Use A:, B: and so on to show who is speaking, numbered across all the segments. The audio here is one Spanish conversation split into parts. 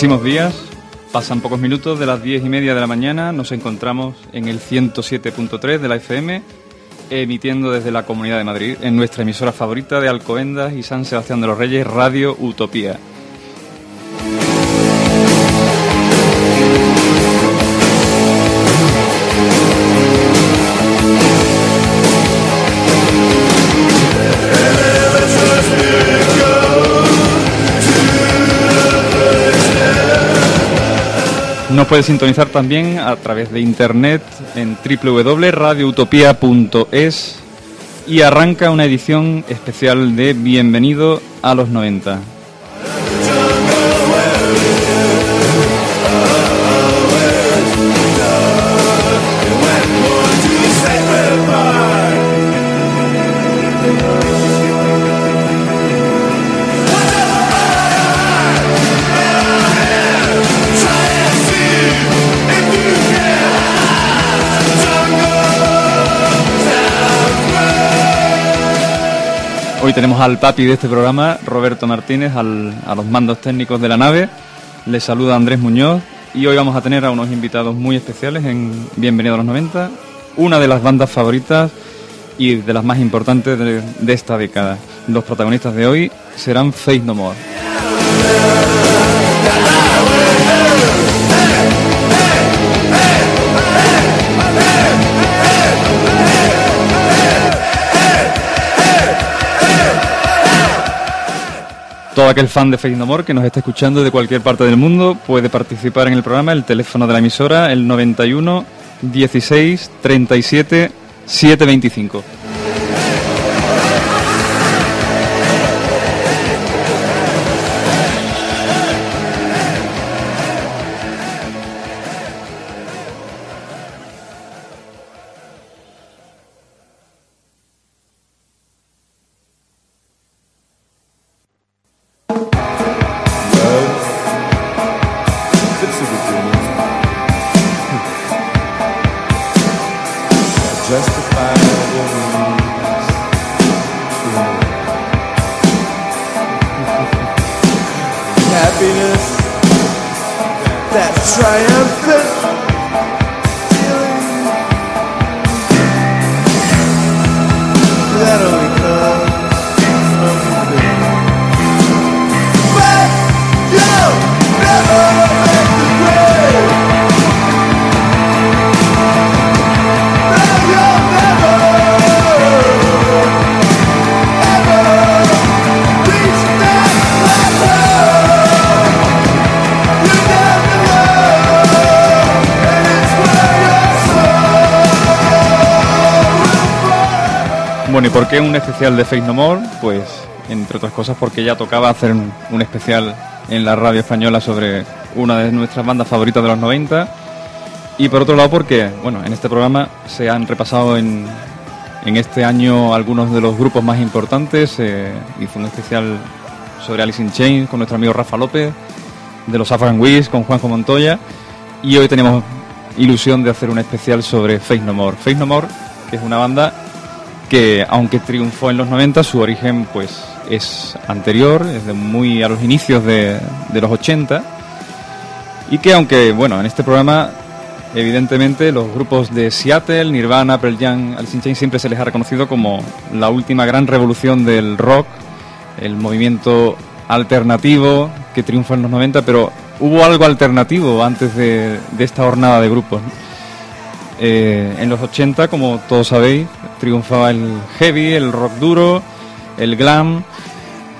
A: Buenísimos días. Pasan pocos minutos de las diez y media de la mañana. Nos encontramos en el 107.3 de la FM, emitiendo desde la Comunidad de Madrid, en nuestra emisora favorita de Alcobendas y San Sebastián de los Reyes, Radio Utopía. Puede sintonizar también a través de internet en www.radioutopia.es y arranca una edición especial de Bienvenido a los 90. Hoy tenemos al papi de este programa, Roberto Martínez, a los mandos técnicos de la nave. Les saluda Andrés Muñoz y hoy vamos a tener a unos invitados muy especiales en Bienvenido a los 90, una de las bandas favoritas y de las más importantes de, de esta década. Los protagonistas de hoy serán Face No More. Todo aquel fan de Face No que nos esté escuchando de cualquier parte del mundo puede participar en el programa. El teléfono de la emisora, el 91 16 37 725. Qué un especial de Face No More? Pues, entre otras cosas, porque ya tocaba hacer un, especial en la radio española sobre una de nuestras bandas favoritas de los 90. Y por otro lado, porque, bueno, en este programa se han repasado en, en este año algunos de los grupos más importantes. Eh, hizo un especial sobre Alice in Chains con nuestro amigo Rafa López, de los Afghan Wiz con Juanjo Montoya. Y hoy tenemos ilusión de hacer un especial sobre Face No More. Face No More, que es una banda que, aunque triunfó en los 90, su origen pues es anterior, es de muy a los inicios de, los 80. Y que aunque, bueno, en este programa Evidentemente, los grupos de Seattle, Nirvana, Pearl Jam, Alice in siempre se les ha reconocido como la última gran revolución del rock, el movimiento alternativo que triunfó en los 90, pero hubo algo alternativo antes de, esta jornada de grupos. Eh, en los 80, como todos sabéis, triunfaba el heavy, el rock duro, el glam,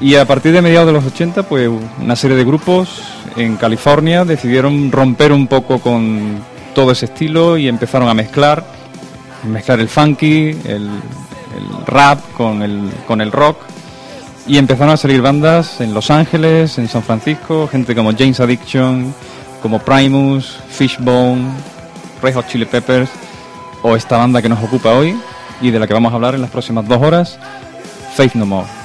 A: y a partir de mediados de los 80, pues una serie de grupos en California decidieron romper un poco con todo ese estilo y empezaron a mezclar, mezclar el funky, el, rap con el, con el rock. Y empezaron a salir bandas en Los Ángeles, en San Francisco, gente como James Addiction, como Primus, Fishbone, Red Hot Chili Peppers o esta banda que nos ocupa hoy y de la que vamos a hablar en las próximas dos horas, Faith No More.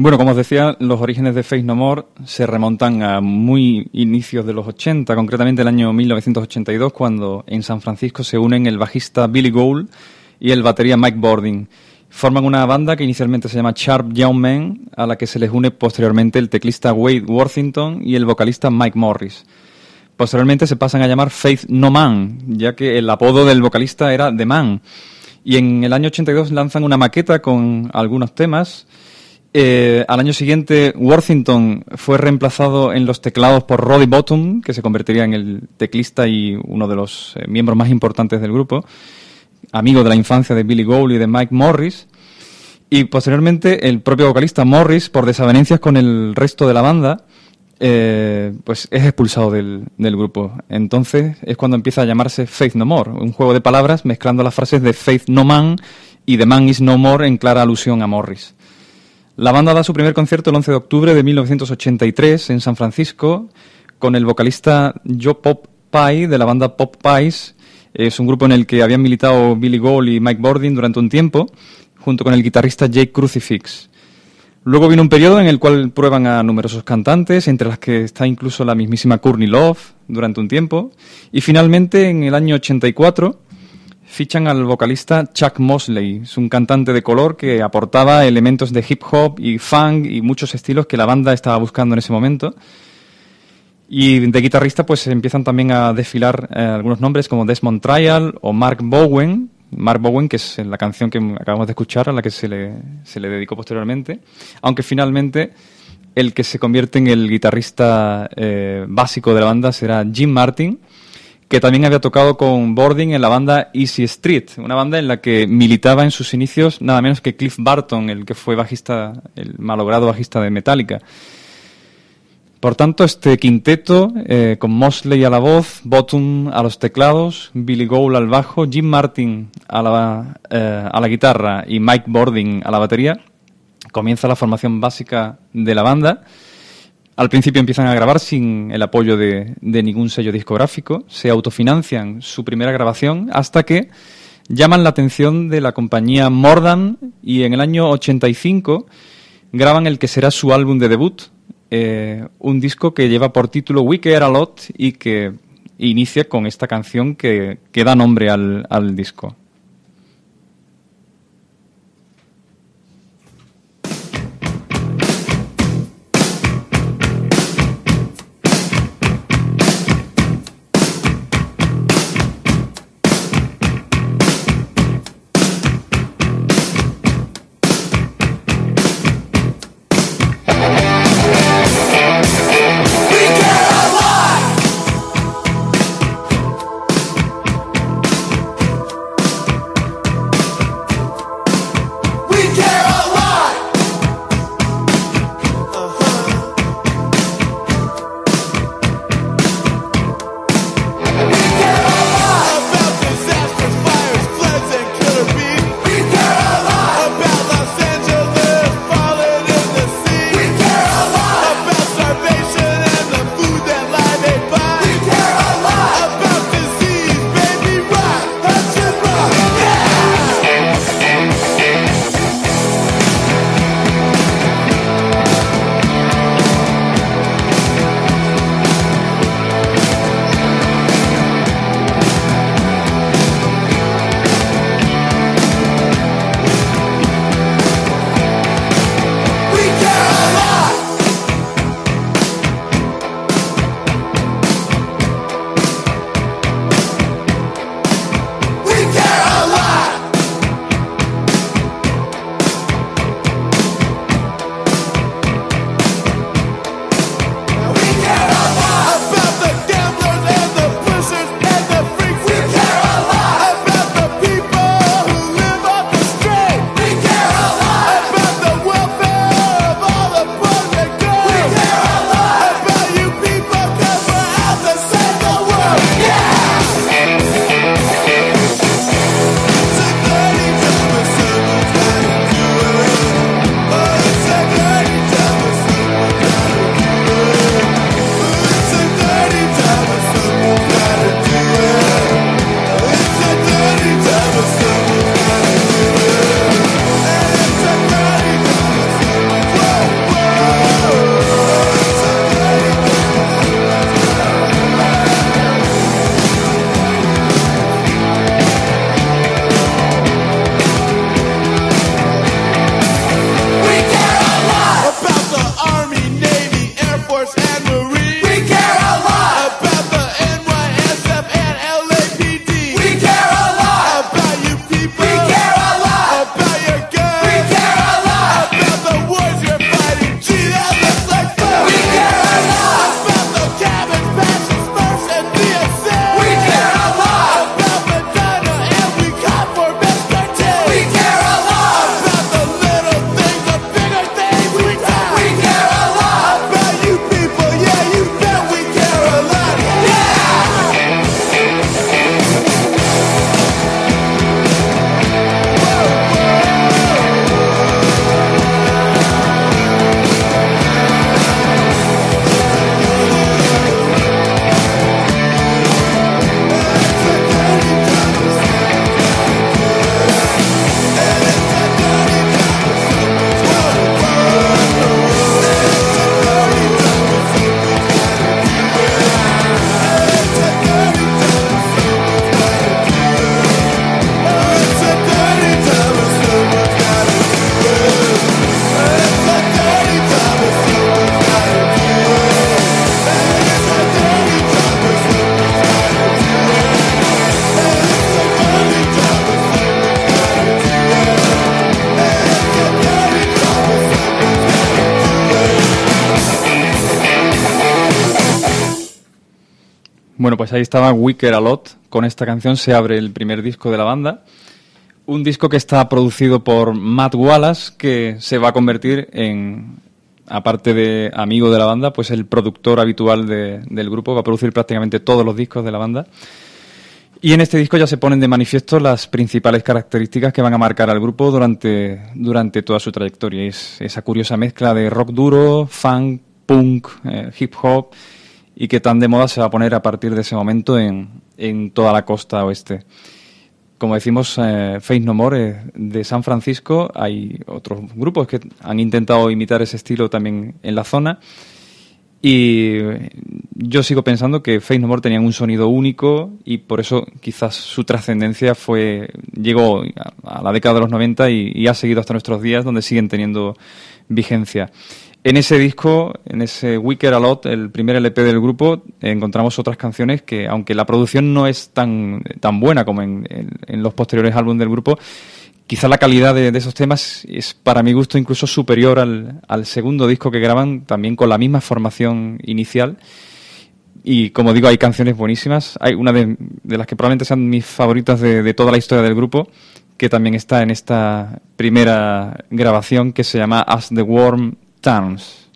A: Bueno, como os decía, los orígenes de Face No More se remontan a muy inicios de los 80, concretamente el año 1982, cuando en San Francisco se unen el bajista Billy Gould y el batería Mike Bording. Forman una banda que inicialmente se llama Sharp Young Men, a la que se les une posteriormente el teclista Wade Worthington y el vocalista Mike Morris. Posteriormente se pasan a llamar Faith No Man, ya que el apodo del vocalista era The Man. Y en el año 82 lanzan una maqueta con algunos temas eh, al año siguiente, Worthington fue reemplazado en los teclados por Roddy Bottom, que se convertiría en el teclista y uno de los eh, miembros más importantes del grupo, amigo de la infancia de Billy Gould y de Mike Morris. Y posteriormente, el propio vocalista Morris, por desavenencias con el resto de la banda, eh, pues es expulsado del, del, grupo. Entonces es cuando empieza a llamarse Faith No More, un juego de palabras mezclando las frases de Faith No Man y The Man Is No More en clara alusión a Morris. La banda da su primer concierto el 11 de octubre de 1983 en San Francisco con el vocalista Joe Pop Pie de la banda Pop Pies. Es un grupo en el que habían militado Billy Gould y Mike Bording durante un tiempo, junto con el guitarrista Jake Crucifix. Luego viene un periodo en el cual prueban a numerosos cantantes, entre las que está incluso la mismísima Courtney Love durante un tiempo. Y finalmente, en el año 84, fichan al vocalista Chuck Mosley. Es un cantante de color que aportaba elementos de hip hop y funk y muchos estilos que la banda estaba buscando en ese momento. Y de guitarrista pues empiezan también a desfilar eh, algunos nombres como Desmond Trial o Mark Bowen. Mark Bowen, que es la canción que acabamos de escuchar, a la que se le, se le dedicó posteriormente. Aunque finalmente el que se convierte en el guitarrista eh, básico de la banda será Jim Martin, que también había tocado con Boarding en la banda Easy Street, una banda en la que militaba en sus inicios nada menos que Cliff Barton, el que fue bajista, el malogrado bajista de Metallica. Por tanto, este quinteto, eh, con Mosley a la voz, Bottom a los teclados, Billy Gould al bajo, Jim Martin a la, eh, a la guitarra y Mike Boarding a la batería, comienza la formación básica de la banda al principio empiezan a grabar sin el apoyo de, ningún sello discográfico, se autofinancian su primera grabación hasta que llaman la atención de la compañía Mordan y en el año 85
B: graban el que será su álbum de debut, eh, un disco que lleva por título We Care a Lot y que inicia con esta canción que, da nombre al disco. Pues ahí estaba Wicker a Lot. Con esta canción se abre el primer disco de la banda. Un disco que está producido por Matt Wallace, que se va a convertir en, aparte de amigo de la banda, pues el productor habitual del grupo. Va a producir prácticamente todos los discos de la banda. Y en este disco ya se ponen de manifiesto las principales características que van a marcar al grupo durante, durante toda su trayectoria. Es esa curiosa mezcla de rock duro, funk, punk, eh, hip hop y que tan de moda se va a poner a partir de ese momento en, en toda la costa oeste.
A: como decimos, eh, Face No More de San Francisco. Hay otros grupos que han intentado imitar ese estilo también en la zona. Y yo sigo pensando que Face No More tenían un sonido único y por eso quizás su trascendencia fue llegó a la década de los 90 y, y ha seguido hasta nuestros días, donde siguen teniendo vigencia. En ese disco, en ese Wicker a Lot, el primer LP del grupo, encontramos otras canciones que, aunque la producción no es tan, tan buena como en, los posteriores álbumes del grupo, quizá la calidad de, esos temas es, para mi gusto, incluso superior al, al, segundo disco que graban, también con la misma formación inicial. Y como digo, hay canciones buenísimas. Hay una de, las que probablemente sean mis favoritas de, de toda la historia del grupo, que también está en esta primera grabación, que se llama As the Worm acertaram-nos.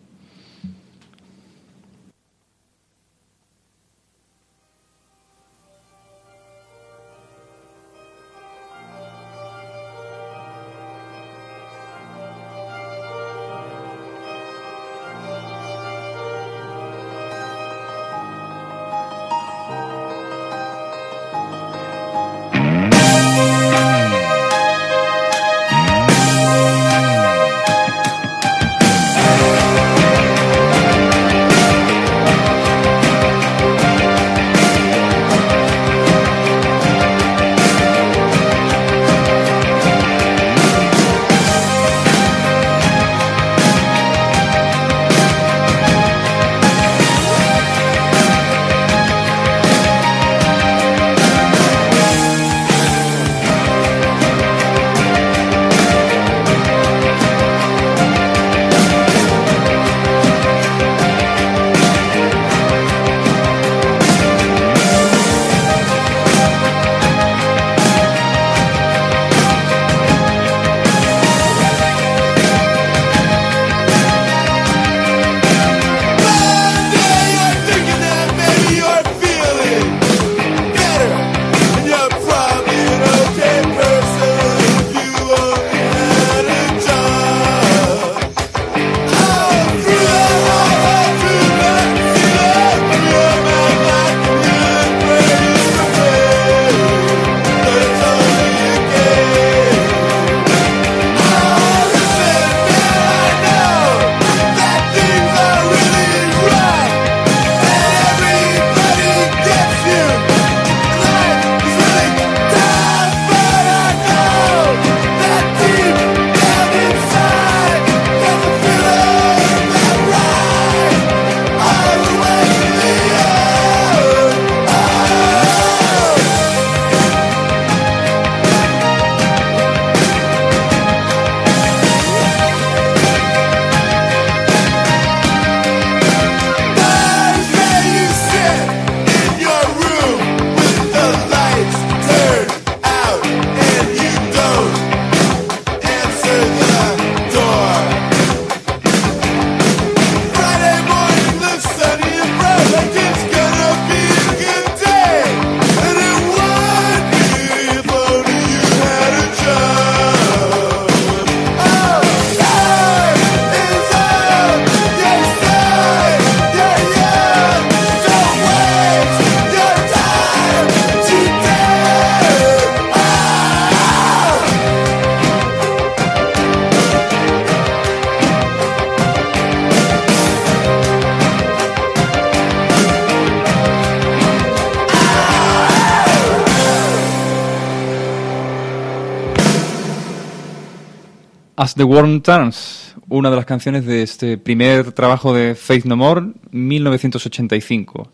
A: The World Turns, una de las canciones de este primer trabajo de Faith No More, 1985.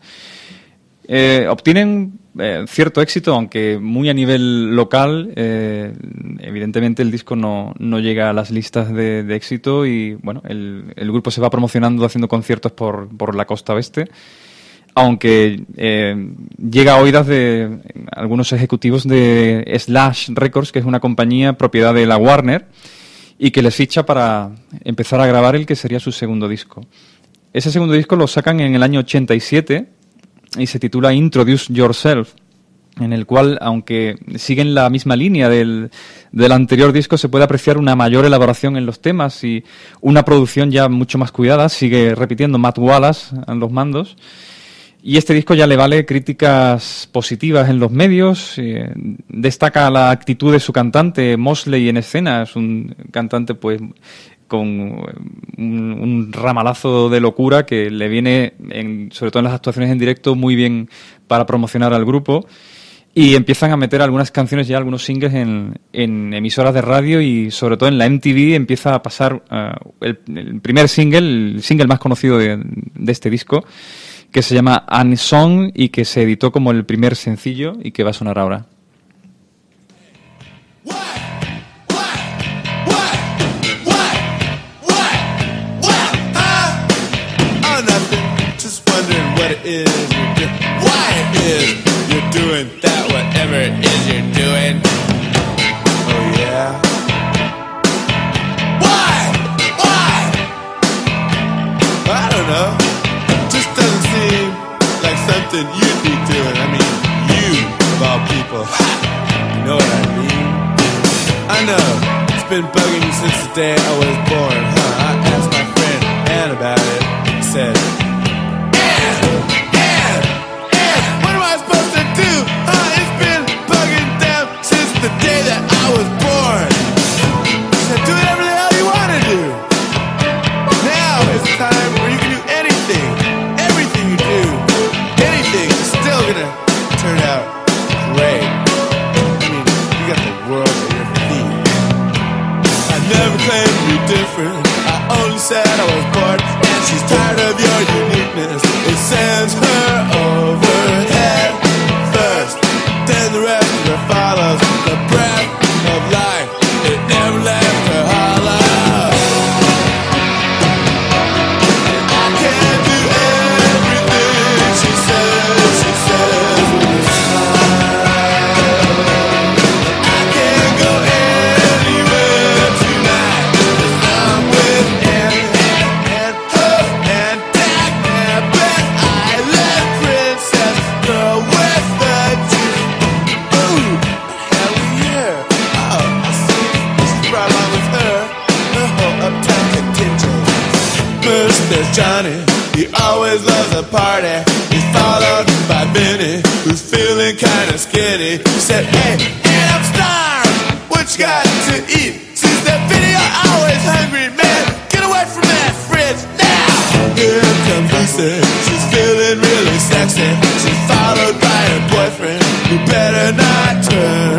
A: Eh, obtienen eh, cierto éxito, aunque muy a nivel local. Eh, evidentemente el disco no, llega a las listas de, éxito y bueno, el, grupo se va promocionando haciendo conciertos por, por la costa oeste. Aunque llega a oídas de algunos ejecutivos de Slash Records, que es una compañía propiedad de la Warner, y que les ficha para empezar a grabar el que sería su segundo disco. Ese segundo disco lo sacan en el año 87 y se titula Introduce Yourself, en el cual, aunque siguen la misma línea del, del, anterior disco, se puede apreciar una mayor elaboración en los temas y una producción ya mucho más cuidada. Sigue repitiendo Matt Wallace en los mandos. Y este disco ya le vale críticas positivas en los medios. eh, destaca la actitud de su cantante, Mosley, en escena. Es un cantante, pues, con un, un ramalazo de locura que le viene, en- sobre todo en las actuaciones en directo, muy bien para promocionar al grupo. Y empiezan a meter algunas canciones ya, algunos singles en, emisoras de radio y sobre todo en la MTV empieza a pasar ah, el, el primer single, el single más conocido de, de este disco, que se llama Unsong y que se editó como el primer sencillo y que va a sonar ahora.
B: Something you'd be doing. I mean, you, of all people. You know what I mean? I know. It's been bugging you since the day I was born, huh? I asked my friend Ann about it. He said, said I was bored, and she's tired of your uniqueness. It sends her overhead Johnny, he always loves a party. He's followed by Benny, who's feeling kinda skinny. He said, Hey, and I'm starved. What you got to eat? Since that video, always hungry, man. Get away from that fridge now. Here comes Lucy, she's feeling really sexy. She's followed by her boyfriend, who better not turn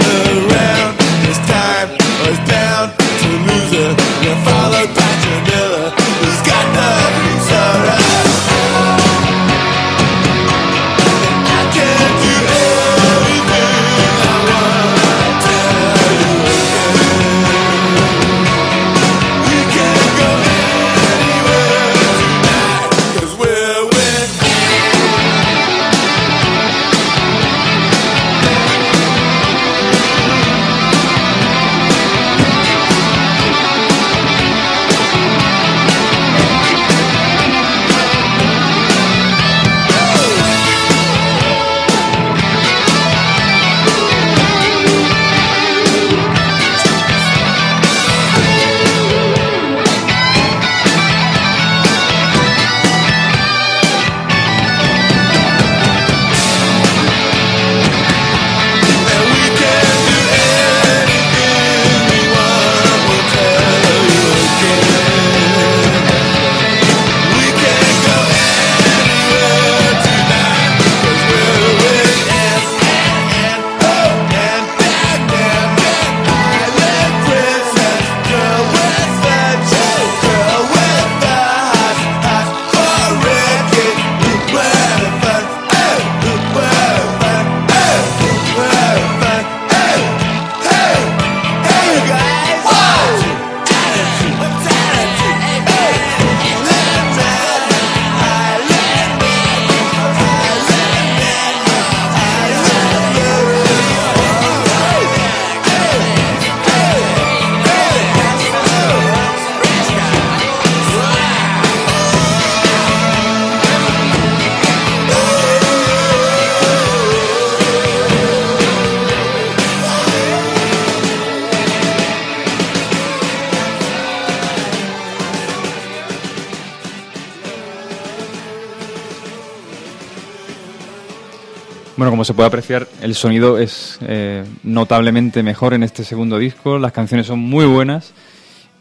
A: puede apreciar, el sonido es eh, notablemente mejor en este segundo disco, las canciones son muy buenas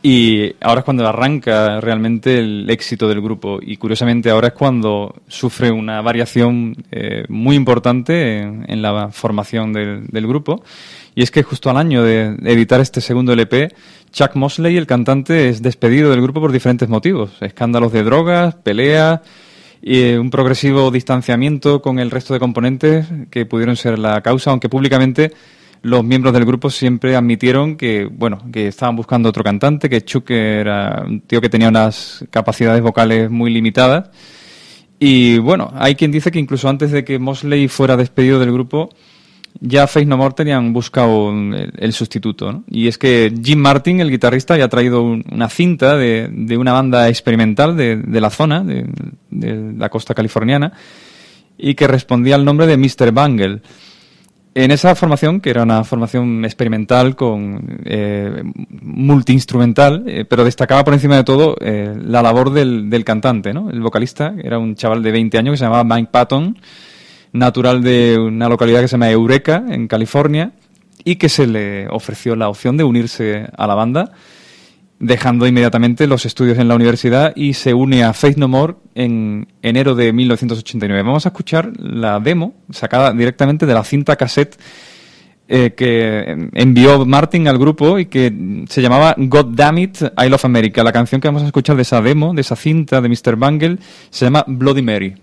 A: y ahora es cuando arranca realmente el éxito del grupo. Y curiosamente ahora es cuando sufre una variación eh, muy importante en, la formación del, del grupo. Y es que justo al año de editar este segundo LP, Chuck Mosley, el cantante, es despedido del grupo por diferentes motivos, escándalos de drogas, peleas y eh, un progresivo distanciamiento con el resto de componentes que pudieron ser la causa, aunque públicamente los miembros del grupo siempre admitieron que, bueno, que estaban buscando otro cantante, que Chuck era un tío que tenía unas capacidades vocales muy limitadas. Y bueno, hay quien dice que incluso antes de que Mosley fuera despedido del grupo, ya Face No More tenían buscado el, sustituto. Y es que Jim Martin, el guitarrista, ya ha traído un- una cinta de, de una banda experimental de, de la zona, de, de la costa californiana, y que respondía al nombre de Mr. Bangle. En esa formación, que era una formación experimental con eh, multiinstrumental, eh, pero destacaba por encima de todo eh, la labor del, del cantante, ¿no? El vocalista, era un chaval de 20 años que se llamaba Mike Patton, natural de una localidad que se llama Eureka, en California, y que se le ofreció la opción de unirse a la banda, dejando inmediatamente los estudios en la universidad y se une a Faith No More en enero de 1989. Vamos a escuchar la demo sacada directamente de la cinta cassette eh, que envió Martin al grupo y que se llamaba God I Love America. La canción que vamos a escuchar de esa demo, de esa cinta de Mr. Bangle, se llama Bloody Mary.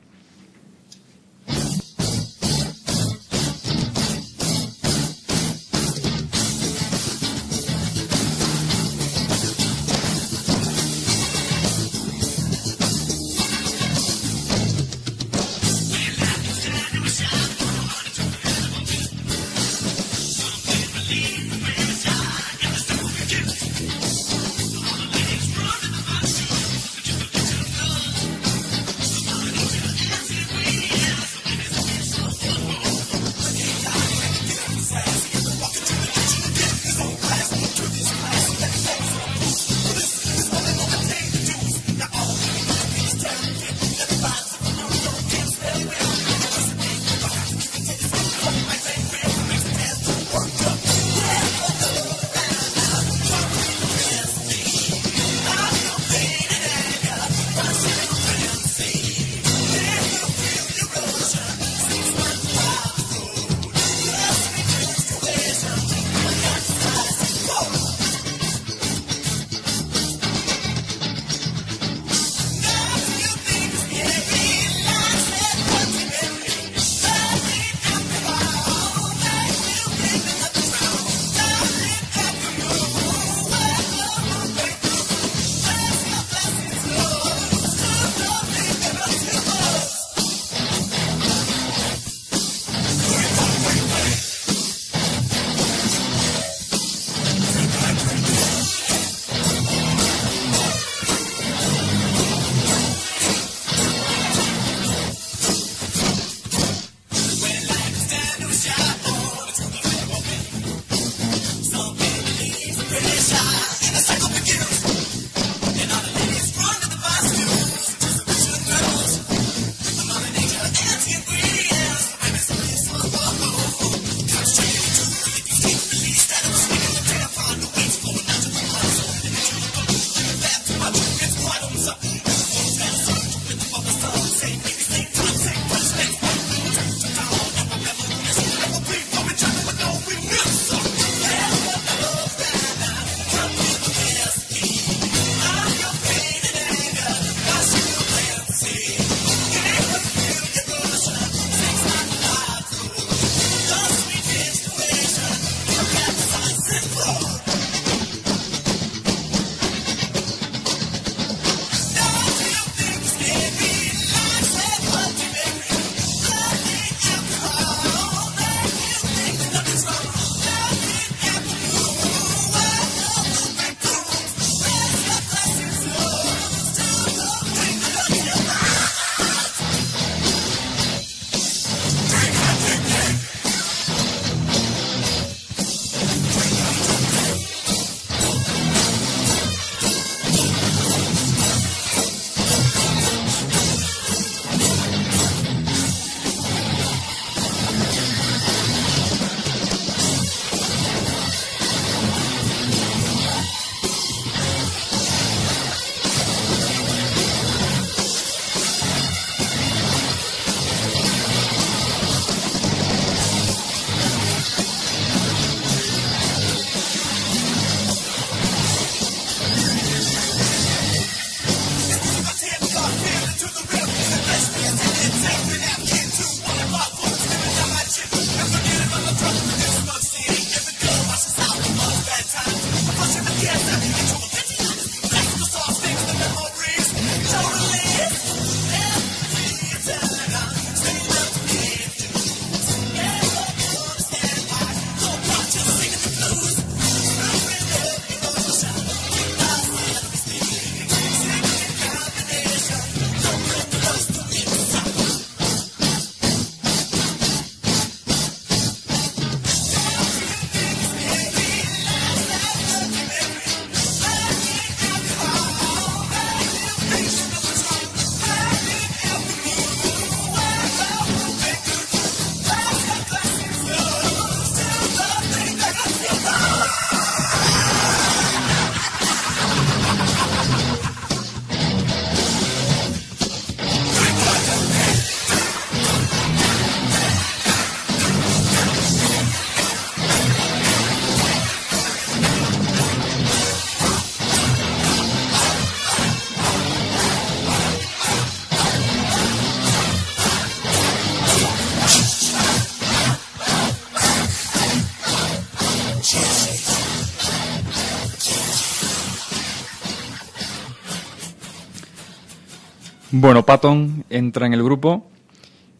A: Bueno, Patton entra en el grupo.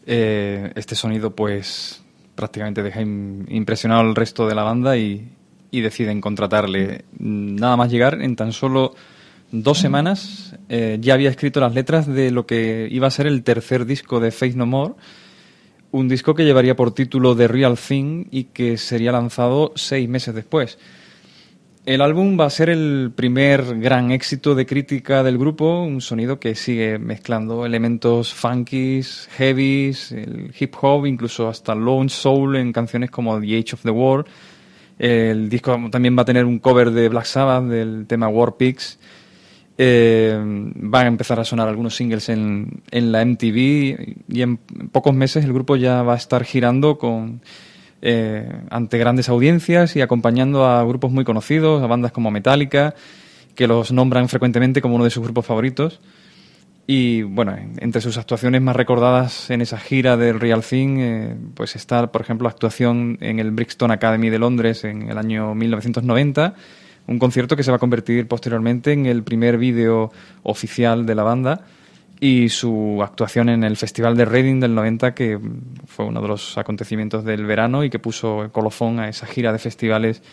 A: Eh, este sonido, pues, prácticamente deja im- impresionado al resto de la banda y, y deciden contratarle. Nada más llegar, en tan solo dos semanas, eh, ya había escrito las letras de lo que iba a ser el tercer disco de Faith No More. Un disco que llevaría por título The Real Thing y que sería lanzado seis meses después. El álbum va a ser el primer gran éxito de crítica del grupo, un sonido que sigue mezclando elementos funkies, heavies, el hip hop, incluso hasta lounge soul en canciones como The Age of the War. El disco también va a tener un cover de Black Sabbath del tema War Pigs. Eh, van a empezar a sonar algunos singles en, en la MTV y en pocos meses el grupo ya va a estar girando con eh, ante grandes audiencias y acompañando a grupos muy conocidos, a bandas como Metallica, que los nombran frecuentemente como uno de sus grupos favoritos. Y bueno, en- entre sus actuaciones más recordadas en esa gira del Real Thing, eh, pues está, por ejemplo, la actuación en el Brixton Academy de Londres en el año 1990, un concierto que se va a convertir posteriormente en el primer vídeo oficial de la banda, y su actuación en el Festival de Reading del 90, que fue uno de los acontecimientos del verano y que puso colofón a esa gira de festivales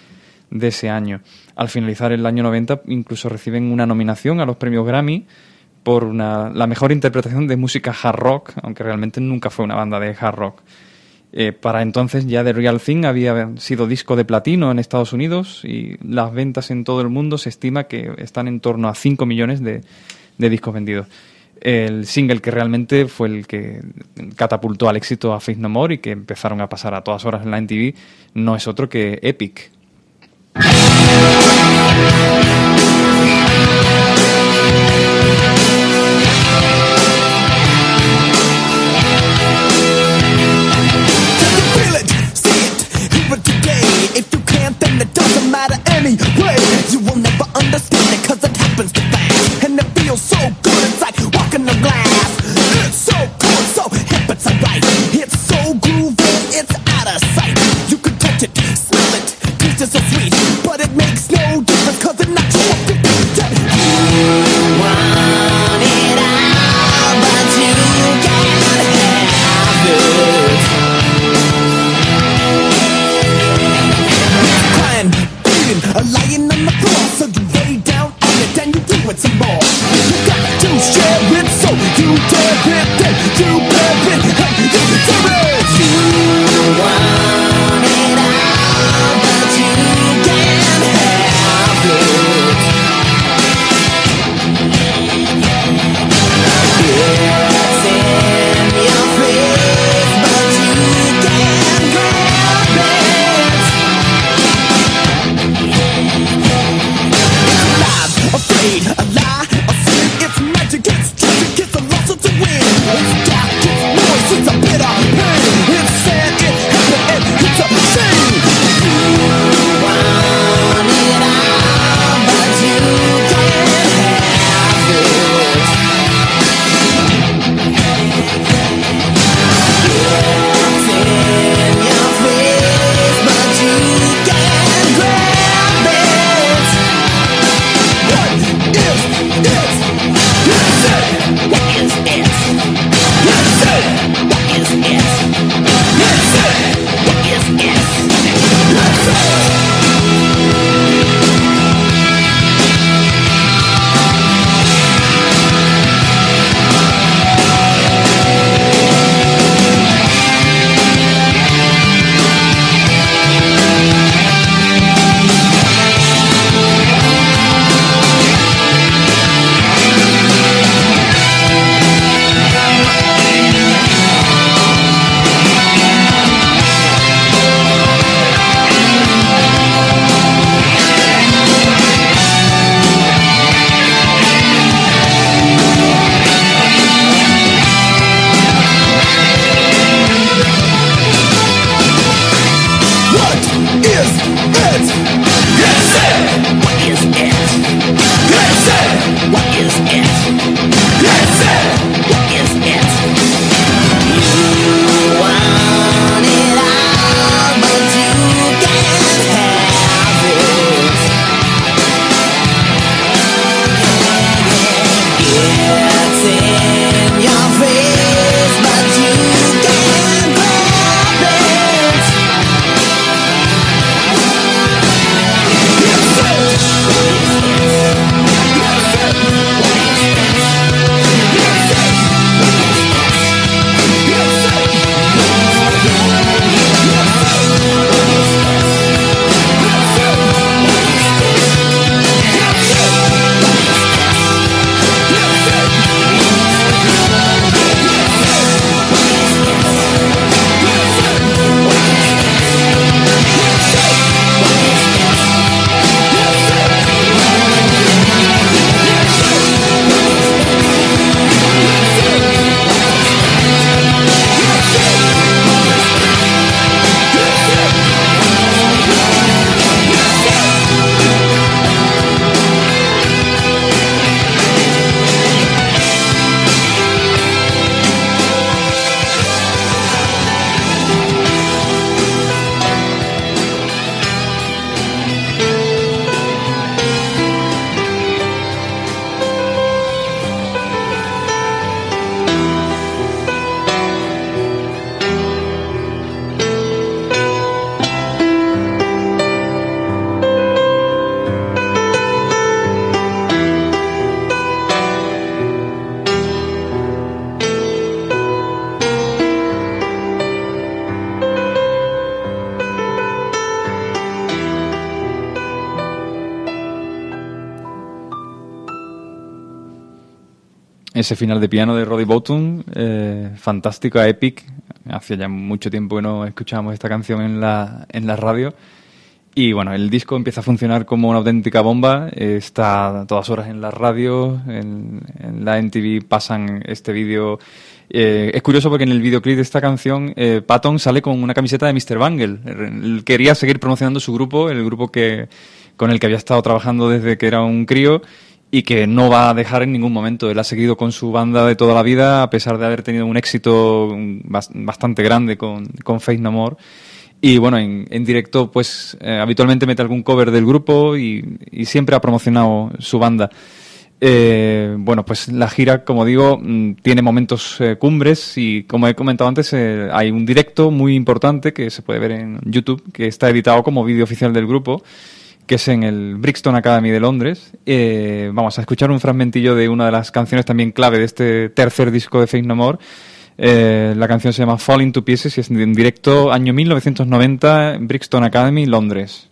A: de ese año. Al finalizar el año 90 incluso reciben una nominación a los premios Grammy por una- la mejor interpretación de música hard rock, aunque realmente nunca fue una banda de hard rock. Eh, para entonces ya The Real Thing había sido disco de platino en Estados Unidos y las ventas en todo el mundo se estima que están en torno a 5 millones de discos vendidos. El single que realmente fue el que catapultó al éxito a Faith No More y que empezaron a pasar a todas horas en la MTV no es otro que Epic.
C: You will never understand it
A: ese final de piano de Roddy Boughton, eh, epic. Hacía ya mucho tiempo que no escuchábamos esta canción en la, en la radio. Y bueno, el disco empieza a funcionar como una auténtica bomba. eh, está a todas horas en la radio, en, en la NTV pasan este vídeo. Eh, es curioso porque en el videoclip de esta canción eh, Patton sale con una camiseta de Mr. Bangle. Él quería seguir promocionando su grupo, el grupo que, con el que había estado trabajando desde que era un crío y que no va a dejar en ningún momento. Él ha seguido con su banda de toda la vida, a pesar de haber tenido un éxito bas- bastante grande con, con Faith No. Y bueno, en, en directo, pues eh, habitualmente mete algún cover del grupo y, siempre ha promocionado su banda. Eh, bueno, pues la gira, como digo, mm, tiene momentos eh, cumbres y como he comentado antes, hay un directo muy importante que se puede ver en YouTube, que está editado como vídeo oficial del grupo, que es en el Brixton Academy de Londres. Eh, vamos a escuchar un fragmentillo de una de las canciones también clave de este tercer disco de Faith No More. Eh, la canción se llama Falling to Pieces y es en directo año 1990 en Brixton Academy, Londres.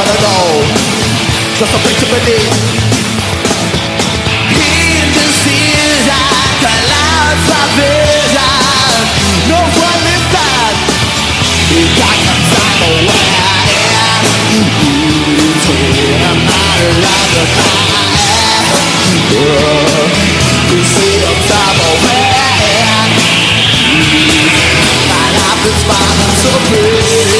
C: Away But I know Just a picture beneath In the season Clouds of vision No one is that You got some time away I'm not allowed to You see I'm time away my life is falling to pieces.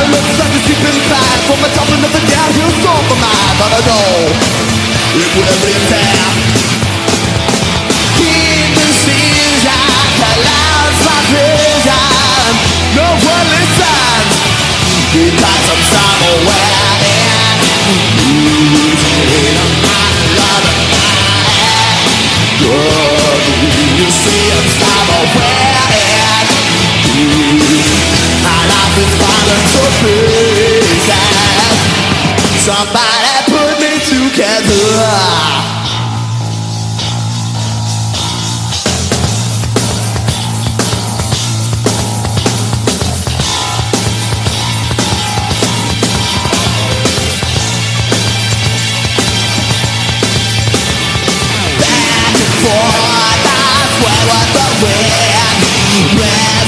C: the looks like a deep inside From the top of the downhill storm for mine But I know it would have been there In the season Clouds my vision No one listens Because I'm somewhere in Losing my love You see I'm somewhere in my life is falling to pieces. Somebody put me together.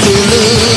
C: The wind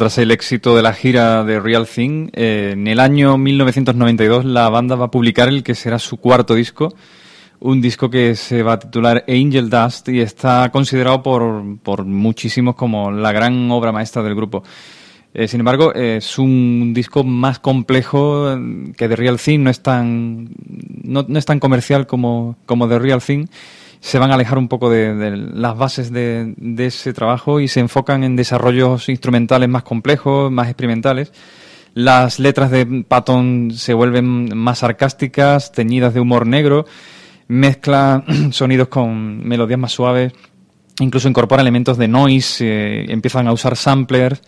A: tras el éxito de la gira de Real Thing, eh, en el año 1992 la banda va a publicar el que será su cuarto disco, un disco que se va a titular Angel Dust y está considerado por, por muchísimos como la gran obra maestra del grupo. Eh, sin embargo, es un disco más complejo eh, que The Real Thing, no es tan, no, no es tan comercial como, como The Real Thing. Se van a alejar un poco de, de las bases de, de ese trabajo y se enfocan en desarrollos instrumentales más complejos, más experimentales. Las letras de Patton se vuelven más sarcásticas, teñidas de humor negro, mezcla sonidos con melodías más suaves, incluso incorpora elementos de noise, eh, empiezan a usar samplers.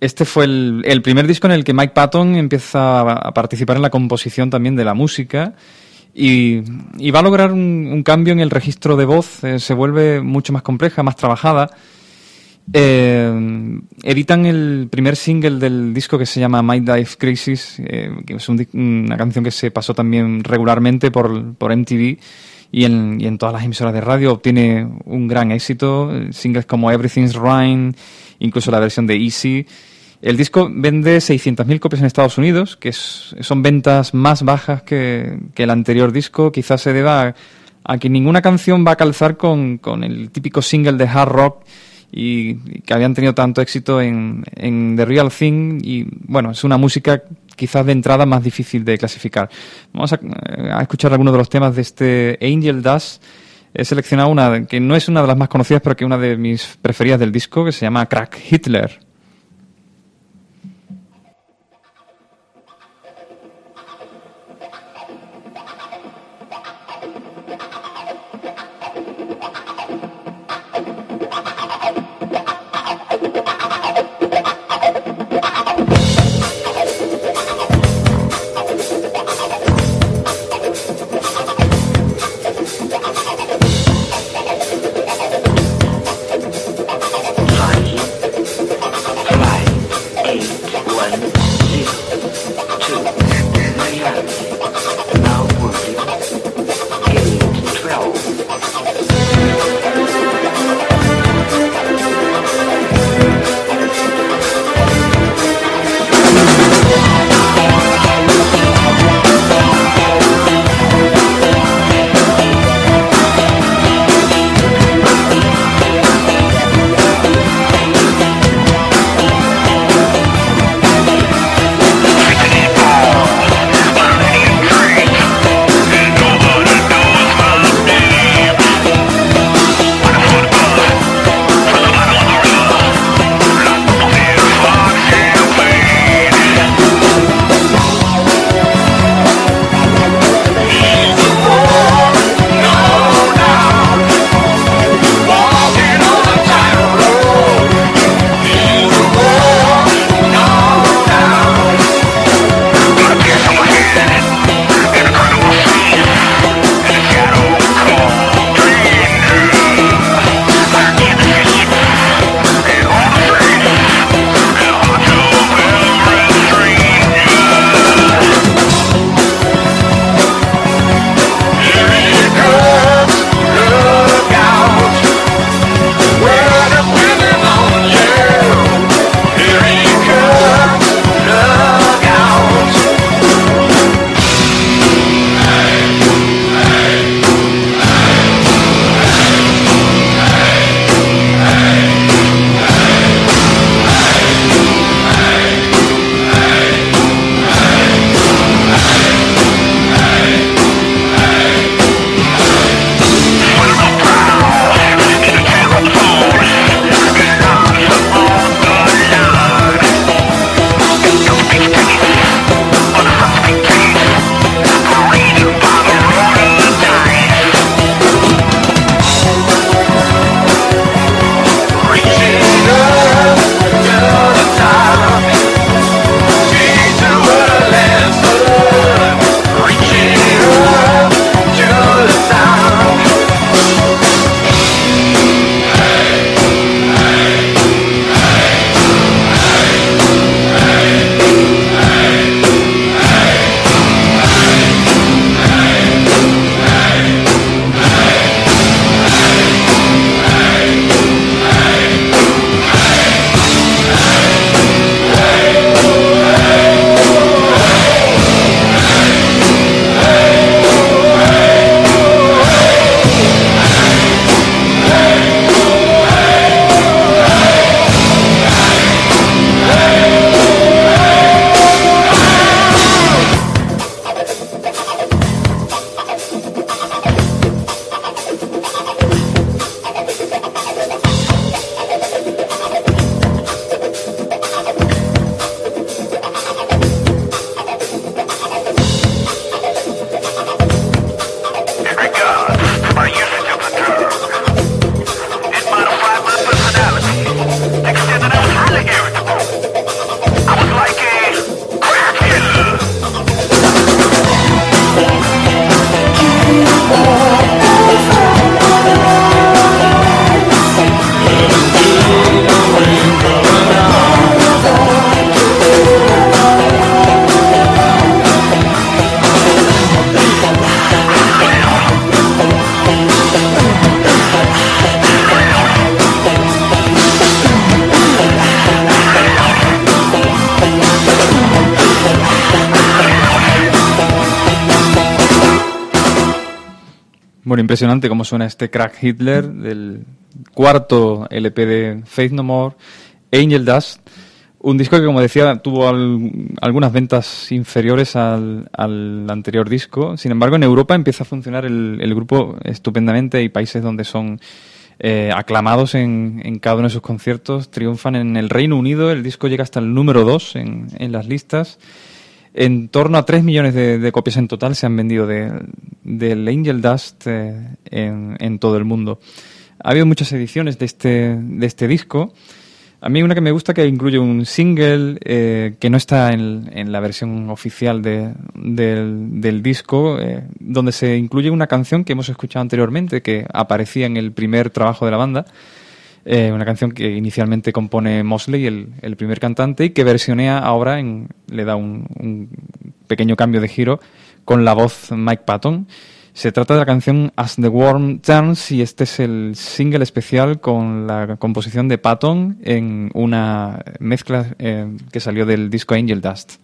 A: Este fue el, el primer disco en el que Mike Patton empieza a, a participar en la composición también de la música y, va a lograr un, un cambio en el registro de voz, eh, se vuelve mucho más compleja, más trabajada. Eh, editan el primer single del disco que se llama My Dive Crisis, eh, que es una canción que se pasó también regularmente por, MTV y en, y en todas las emisoras de radio. Obtiene un gran éxito, eh, singles como Everything's Right, incluso la versión de Easy. El disco vende 600.000 copias en Estados Unidos, que es- son ventas más bajas que, el anterior disco. Quizás se deba a, que ninguna canción va a calzar con, con el típico single de hard rock y, que habían tenido tanto éxito en, en The Real Thing. Y bueno, es una música quizás de entrada más difícil de clasificar. Vamos a, eh, a escuchar algunos de los temas de este Angel Dust. He seleccionado una que no es una de las más conocidas, pero que es una de mis preferidas del disco, que se llama Crack Hitler. Impresionante cómo suena este Crack Hitler del cuarto LP de Faith No More, Angel Dust. Un disco que, como decía, tuvo al- algunas ventas inferiores al, anterior disco. Sin embargo, en Europa empieza a funcionar el, grupo estupendamente. Hay países donde son eh, aclamados en, cada uno de sus conciertos. Triunfan en el Reino Unido. El disco llega hasta el número 2 en, en las listas. En torno a 3 millones de, de copias en total se han vendido de- del Angel Dust eh, en, en todo el mundo. Ha habido muchas ediciones de este, de este disco. A mí una que me gusta que incluye un single eh, que no está en, la versión oficial de- del, disco, eh, donde se incluye una canción que hemos escuchado anteriormente, que aparecía en el primer trabajo de la banda. Eh, una canción que inicialmente compone Mosley, el, primer cantante, y que versionea ahora, en, le da un pequeño cambio de giro con la voz Mike Patton. Se trata de la canción As the Worm Turns y este es el single especial con la composición de Patton en una mezcla eh, que salió del disco Angel Dust.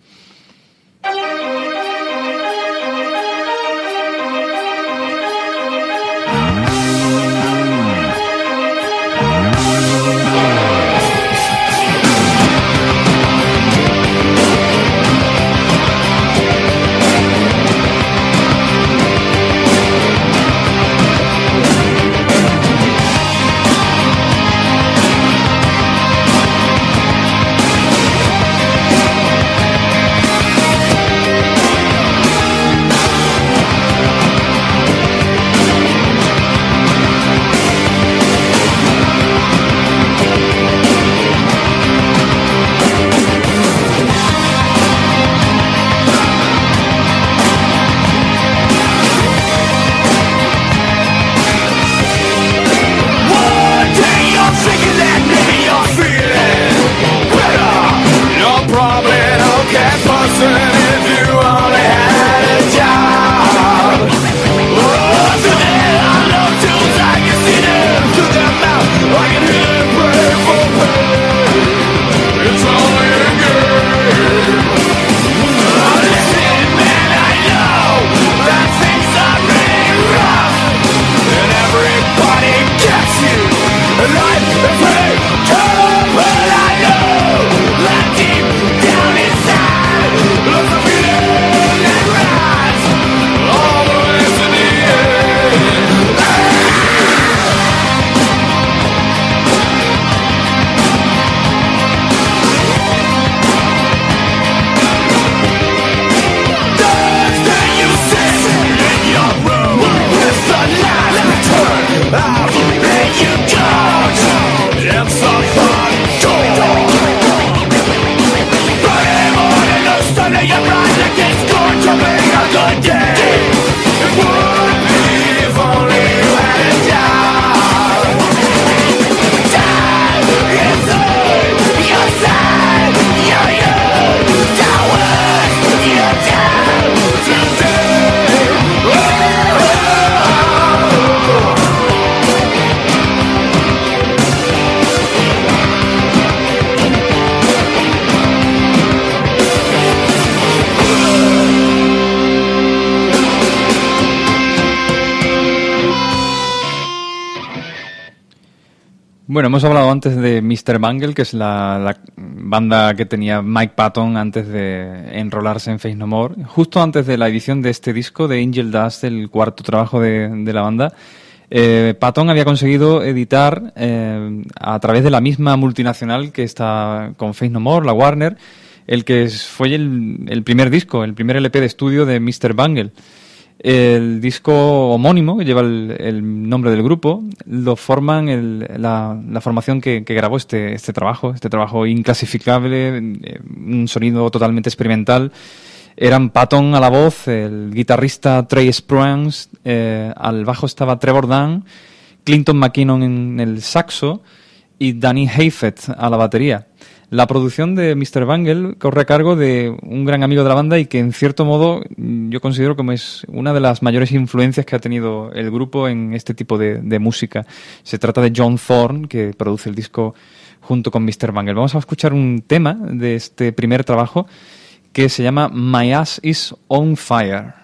A: Hemos hablado antes de Mr. Bungle, que es la, banda que tenía Mike Patton antes de enrolarse en Face No More. Justo antes de la edición de este disco, de Angel Dust, el cuarto trabajo de, la banda, eh, Patton había conseguido editar eh, a través de la misma multinacional que está con Face No More, la Warner, el que fue el, primer disco, el primer LP de estudio de Mr. Bungle. El disco homónimo, que lleva el nombre del grupo, lo forman el- la, formación que, grabó este, este trabajo, este trabajo inclasificable, eh, un sonido totalmente experimental. Eran Patton a la voz, el guitarrista Trey Springs, eh, al bajo estaba Trevor Dunn, Clinton McKinnon en el saxo y Danny Hayfet a la batería. La producción de Mr. Bangle corre a cargo de un gran amigo de la banda y que en cierto modo yo considero como es una de las mayores influencias que ha tenido el grupo en este tipo de, de música. Se trata de John Thorne, que produce el disco junto con Mr. Bangle. Vamos a escuchar un tema de este primer trabajo que se llama My Ass is on Fire.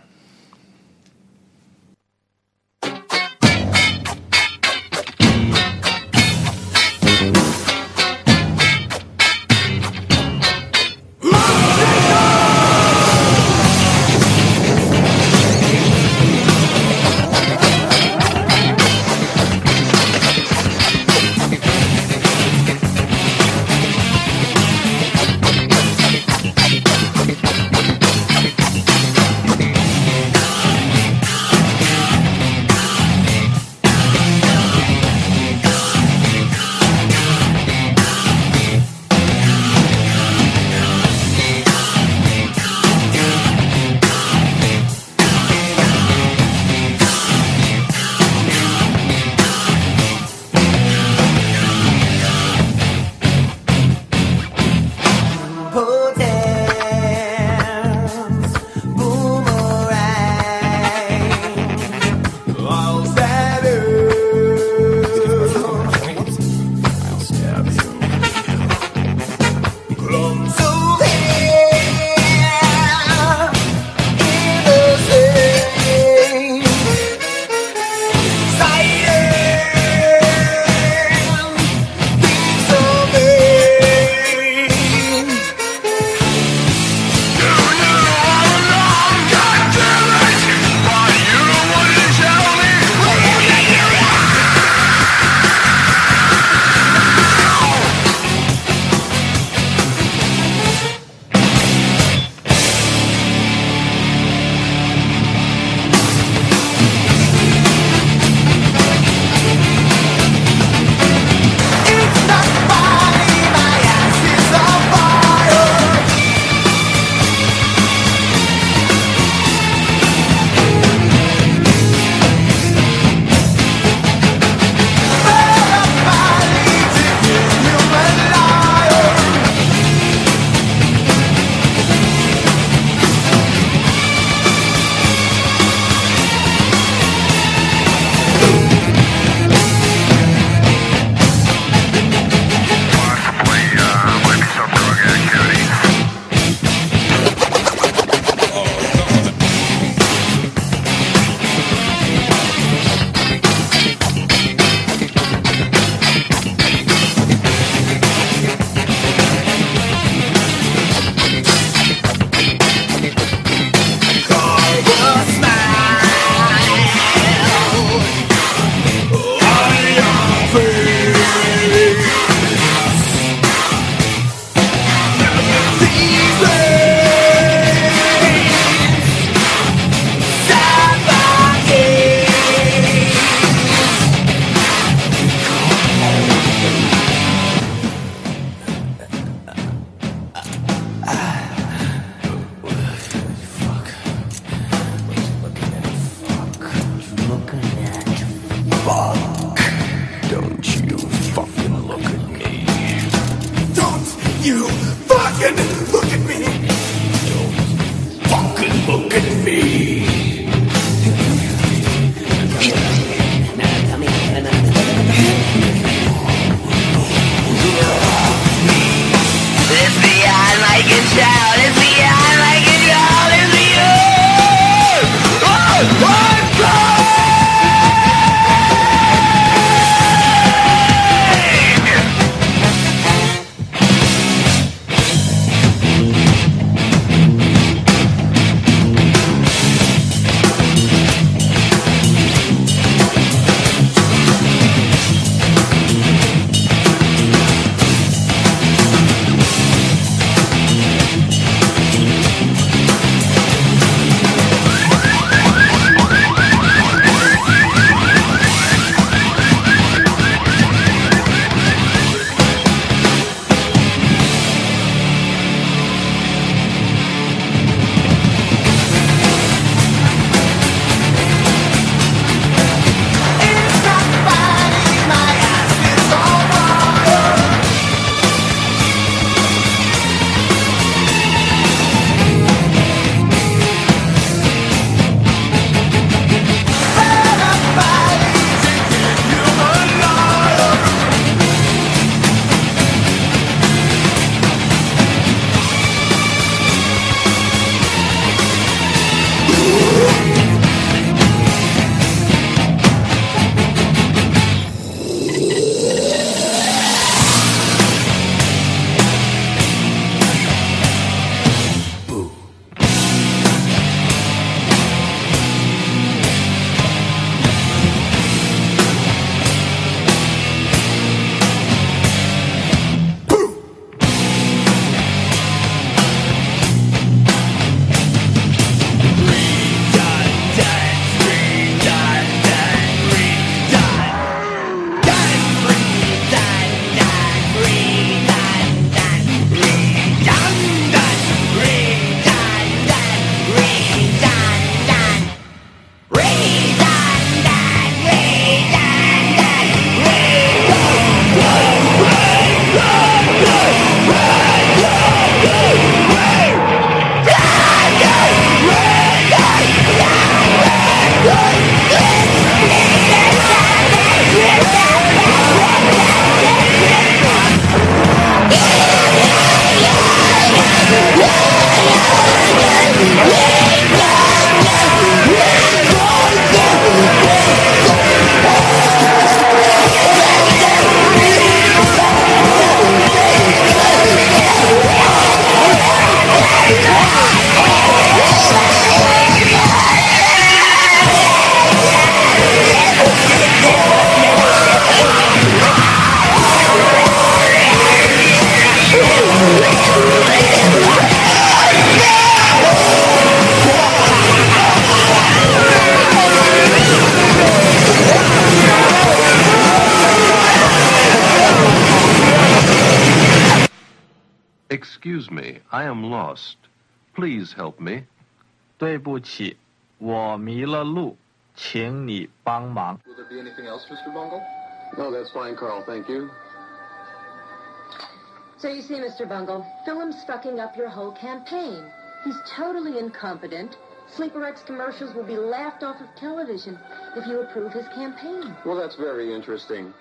D: Mr. Bungle,
E: Philip's fucking up your whole campaign. He's totally incompetent. Sleeper X commercials will be laughed off of television if you approve his campaign.
D: Well, that's very interesting.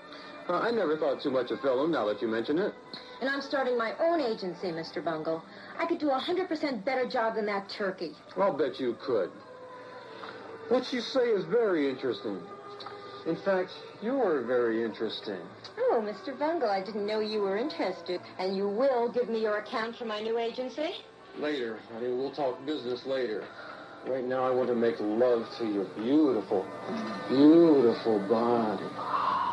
D: Uh, I never thought too much of Philip now that you mention it.
E: And I'm starting my own agency, Mr. Bungle. I could do a 100% better job than that turkey.
D: I'll bet you could. What you say is very interesting. In fact, you're very interesting.
E: Oh, Mr. Bungle, I didn't know you were interested. And you will give me your account for my new agency?
D: Later. I mean, we'll talk business later. Right now, I want to make love to your beautiful, beautiful body.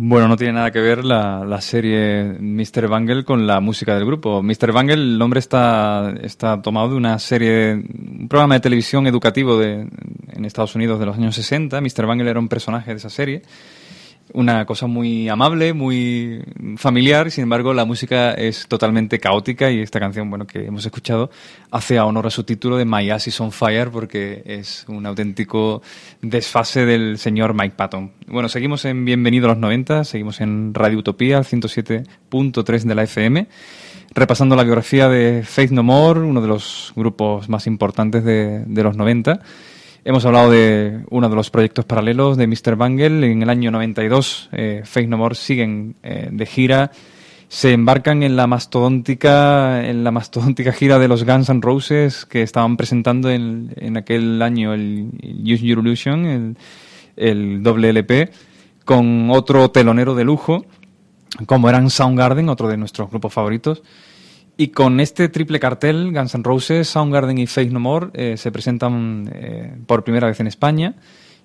A: Bueno, no tiene nada que ver la, la serie Mr. Bangle con la música del grupo. Mr. Bangle, el nombre está, está tomado de una serie, un programa de televisión educativo de, en Estados Unidos de los años 60. Mr. Bangle era un personaje de esa serie. Una cosa muy amable, muy familiar, sin embargo la música es totalmente caótica y esta canción, bueno, que hemos escuchado hace honor a su título de My Ass is on Fire porque es un auténtico desfase del señor Mike Patton. Bueno, seguimos en Bienvenido a los 90, seguimos en Radio Utopía, al 107.3 de la FM, repasando la biografía de Faith No More, uno de los grupos más importantes de, de los 90. Hemos hablado de uno de los proyectos paralelos de Mr. Bangle. En el año 92, eh, Faith No More siguen eh, de gira. Se embarcan en la mastodóntica, en la mastodóntica gira de los Guns N' Roses que estaban presentando en, en aquel año el Use Your Illusion, el, el doble LP, con otro telonero de lujo, como eran Soundgarden, otro de nuestros grupos favoritos. Y con este triple cartel, Guns N' Roses, Soundgarden y Faith No More, eh, se presentan eh, por primera vez en España.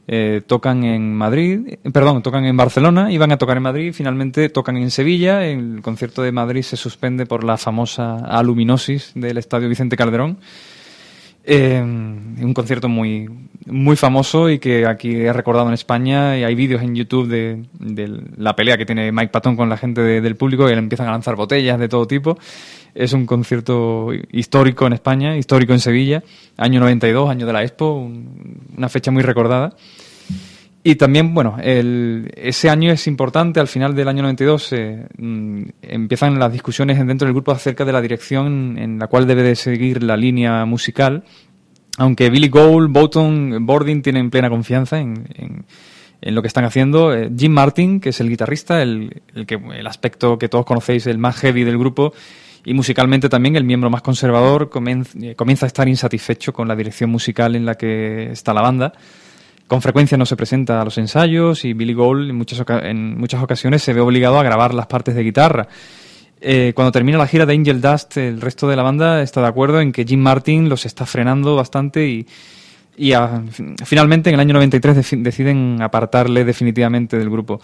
A: Eh, tocan en Madrid, perdón, tocan en Barcelona, iban a tocar en Madrid, finalmente tocan en Sevilla. El concierto de Madrid se suspende por la famosa aluminosis del Estadio Vicente Calderón. Eh, un concierto muy, muy famoso y que aquí he recordado en España y hay vídeos en YouTube de, de la pelea que tiene Mike Patton con la gente de- del público que le empiezan a lanzar botellas de todo tipo. Es un concierto histórico en España, histórico en Sevilla, año 92, año de la Expo, un- una fecha muy recordada. Y también, bueno, el- ese año es importante, al final del año 92 eh, mm, empiezan las discusiones dentro del grupo acerca de la dirección en la cual debe de seguir la línea musical, aunque Billy Gould, Boughton, Bordin tienen plena confianza en, en- en lo que están haciendo. eh, Jim Martin, que es el guitarrista, el, el, que, el aspecto que todos conocéis, el más heavy del grupo, y musicalmente también el miembro más conservador, eh, comienza a estar insatisfecho con la dirección musical en la que está la banda. Con frecuencia no se presenta a los ensayos y Billy Gould en muchas, en muchas ocasiones se ve obligado a grabar las partes de guitarra. Eh, cuando termina la gira de Angel Dust, el resto de la banda está de acuerdo en que Jim Martin los está frenando bastante y, finalmente en el año 93 defi- deciden apartarle definitivamente del grupo.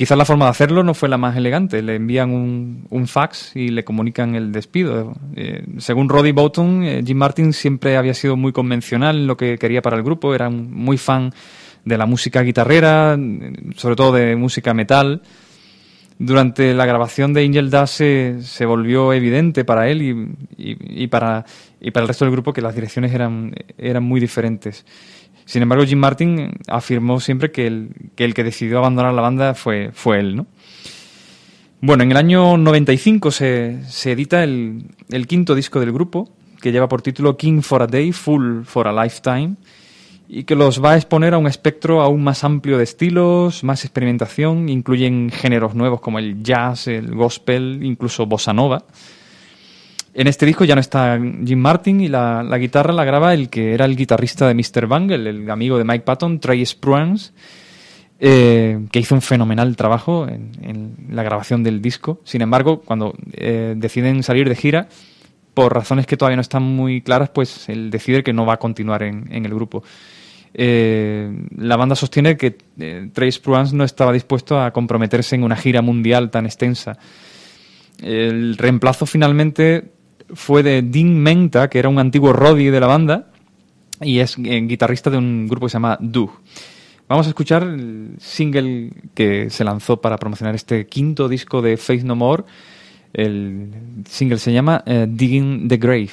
A: Quizás la forma de hacerlo no fue la más elegante. Le envían un, fax y le comunican el despido. Eh, según Roddy Boughton, eh, Jim Martin siempre había sido muy convencional en lo que quería para el grupo. Era muy fan de la música guitarrera, sobre todo de música metal. Durante la grabación de Angel Dust se, volvió evidente para él y, para, y para el resto del grupo que las direcciones eran muy diferentes. Sin embargo, Jim Martin afirmó siempre que el que, decidió abandonar la banda fue, fue él, ¿no? Bueno, en el año 95 se, se edita el, el quinto disco del grupo, que lleva por título King for a Day, Full for a Lifetime, y que los va a exponer a un espectro aún más amplio de estilos, más experimentación, incluyen géneros nuevos como el jazz, el gospel, incluso bossa nova. En este disco ya no está Jim Martin y la, guitarra la graba el que era el guitarrista de Mr. Bungle, el amigo de Mike Patton, Trey Spruance, eh, que hizo un fenomenal trabajo en, la grabación del disco. Sin embargo, cuando eh, deciden salir de gira, por razones que todavía no están muy claras, pues él decide que no va a continuar en, el grupo. Eh, la banda sostiene que eh, Spruance no estaba dispuesto a comprometerse en una gira mundial tan extensa. El reemplazo finalmente fue de Dean Menta, que era un antiguo roadie de la banda y es eh, guitarrista de un grupo que se llama Doug. Vamos a escuchar el single que se lanzó para promocionar este quinto disco de Faith No More. El single se llama eh, Digging the Grave.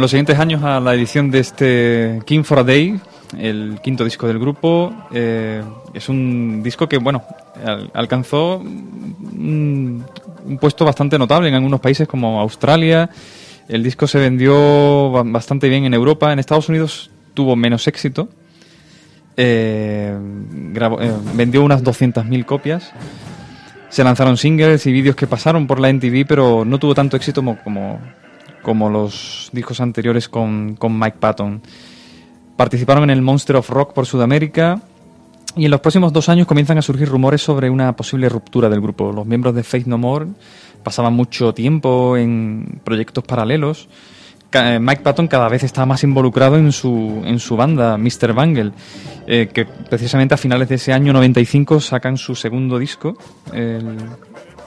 A: En los siguientes años a la edición de este King for a Day, el quinto disco del grupo, eh, es un disco que, bueno, al- alcanzó un, puesto bastante notable en algunos países como Australia. El disco se vendió ba- bastante bien en Europa. En Estados Unidos tuvo menos éxito. Eh, eh, vendió unas 200.000 copias. Se lanzaron singles y vídeos que pasaron por la NTV, pero no tuvo tanto éxito como, como los discos anteriores con, con Mike Patton. Participaron en el Monster of Rock por Sudamérica y en los próximos dos años comienzan a surgir rumores sobre una posible ruptura del grupo. Los miembros de Faith No More pasaban mucho tiempo en proyectos paralelos. Eh, Mike Patton cada vez está más involucrado en su, en su banda, Mr. Bangle, eh, que precisamente a finales de ese año 95 sacan su segundo disco, el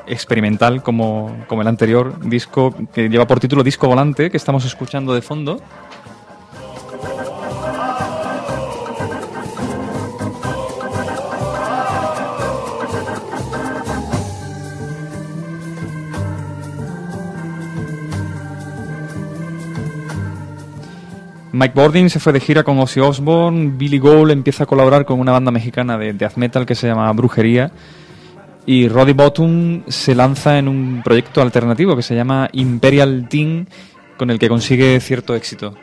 A: experimental como, como el anterior disco que lleva por título Disco Volante, que estamos escuchando de fondo. Mike Bordin se fue de gira con Ozzy Osbourne, Billy Gould empieza a colaborar con una banda mexicana de death metal que se llama Brujería y Roddy Bottom se lanza en un proyecto alternativo que se llama Imperial Team con el que consigue cierto éxito.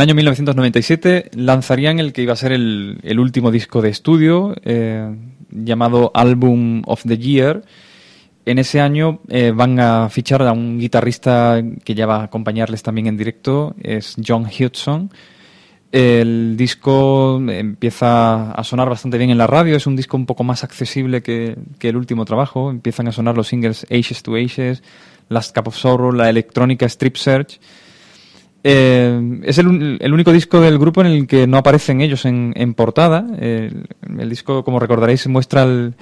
A: El año 1997 lanzarían el que iba a ser el, último disco de estudio, eh, llamado Album of the Year. En ese año eh, van a fichar a un guitarrista que ya va a acompañarles también en directo, es John Hudson. El disco empieza a sonar bastante bien en la radio, es un disco un poco más accesible que, que el último trabajo. Empiezan a sonar los singles Ages to Ages, Last Cup of Sorrow, la electrónica Strip Search. Eh, es el, el único disco del grupo en el que no aparecen ellos en, portada. El, disco, como recordaréis, muestra al-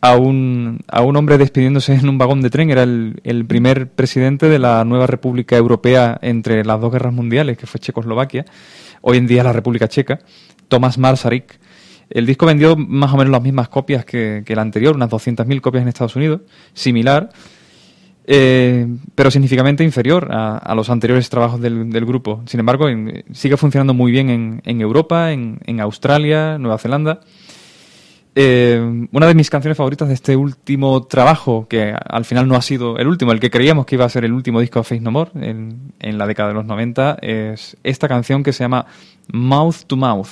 A: a, un, hombre despidiéndose en un vagón de tren. Era el, el primer presidente de la nueva República Europea entre las dos guerras mundiales, que fue Checoslovaquia. Hoy en día la República Checa. Tomás Marsarik. El disco vendió más o menos las mismas copias que, que el anterior, unas 200.000 copias en Estados Unidos. Similar eh, pero significativamente inferior a, a los anteriores trabajos del, del grupo. Sin embargo, sigue funcionando muy bien en, en Europa, en, en Australia, Nueva Zelanda. Eh, una de mis canciones favoritas de este último trabajo, que al final no ha sido el último, el que creíamos que iba a ser el último disco de Faith No More en, en la década de los 90, es esta canción que se llama Mouth to Mouth.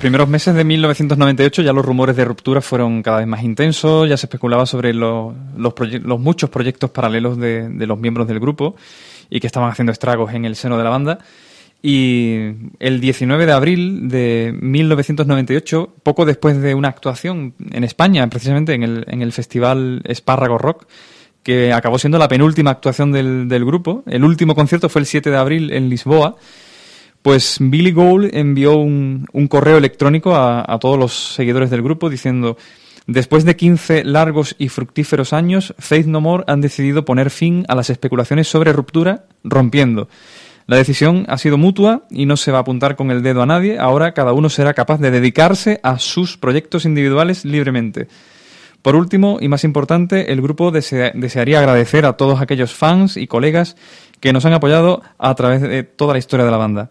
A: Primeros meses de 1998 ya los rumores de ruptura fueron cada vez más intensos, ya se especulaba sobre lo- los, los muchos proyectos paralelos de, de los miembros del grupo y que estaban haciendo estragos en el seno de la banda. Y el 19 de abril de 1998, poco después de una actuación en España, precisamente en el, en el festival Espárrago Rock, que acabó siendo la penúltima actuación del, del grupo, el último concierto fue el 7 de abril en Lisboa, pues Billy Gould envió un, correo electrónico a, todos los seguidores del grupo diciendo, después de 15 largos y fructíferos años, Faith No More han decidido poner fin a las especulaciones sobre ruptura, rompiendo. La decisión ha sido mutua y no se va a apuntar con el dedo a nadie, ahora cada uno será capaz de dedicarse a sus proyectos individuales libremente. Por último, y más importante, el grupo desea- desearía agradecer a todos aquellos fans y colegas que nos han apoyado a través de toda la historia de la banda.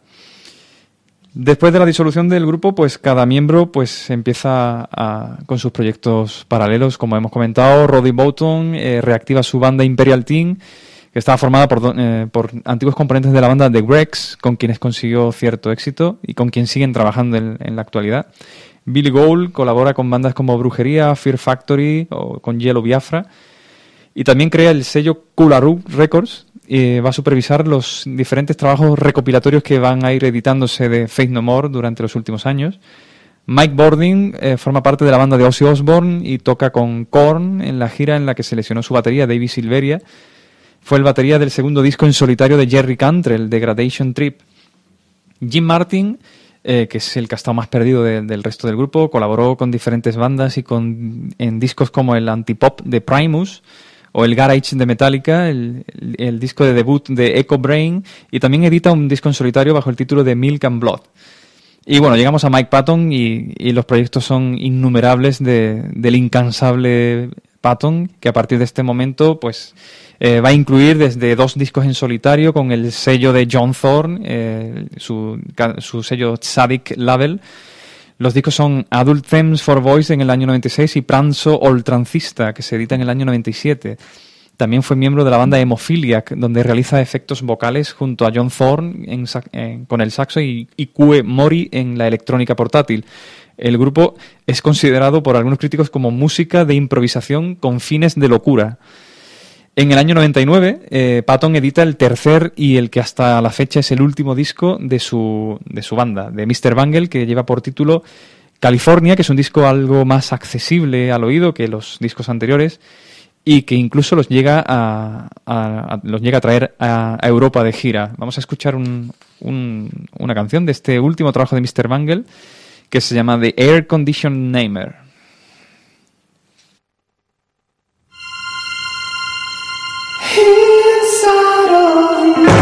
A: Después de la disolución del grupo, pues cada miembro pues empieza a- con sus proyectos paralelos, como hemos comentado, Roddy Boughton eh, reactiva su banda Imperial Team, que estaba formada eh, por antiguos componentes de la banda The Gregs, con quienes consiguió cierto éxito y con quien siguen trabajando en, en la actualidad. Billy Gould colabora con bandas como Brujería, Fear Factory o con Yellow Biafra. Y también crea el sello Kularu Records y va a supervisar los diferentes trabajos recopilatorios que van a ir editándose de Faith No More durante los últimos años. Mike Bording eh, forma parte de la banda de Ozzy Osbourne y toca con Korn en la gira en la que se lesionó su batería David Silveria. Fue el batería del segundo disco en solitario de Jerry Cantrell, Degradation Trip. Jim Martin, eh, que es el que ha estado más perdido de- del resto del grupo, colaboró con diferentes bandas y con, en discos como el Antipop de Primus o el Garage de Metallica, el, el- disco de debut de Echo Brain, y también edita un disco en solitario bajo el título de Milk and Blood. Y bueno, llegamos a Mike Patton y, y los proyectos son innumerables de- del incansable Patton, que a partir de este momento pues eh, va a incluir desde dos discos en solitario con el sello de John Thorne, eh, su, su sello Sadik Label. Los discos son Adult Themes for Voice en el año 96 y Pranzo Oltrancista, que se edita en el año 97. También fue miembro de la banda Hemophiliac, donde realiza efectos vocales junto a John Thorne con el saxo y, y Mori en la electrónica portátil. El grupo es considerado por algunos críticos como música de improvisación con fines de locura. En el año 99, eh, Patton edita el tercer y el que hasta la fecha es el último disco de su, de su banda, de Mr. Bangle, que lleva por título California, que es un disco algo más accesible al oído que los discos anteriores y que incluso los llega a, los llega a traer a, a Europa de gira. Vamos a escuchar un- un- una canción de este último trabajo de Mr. Bangle que se llama The Air Condition Namer.
C: Of June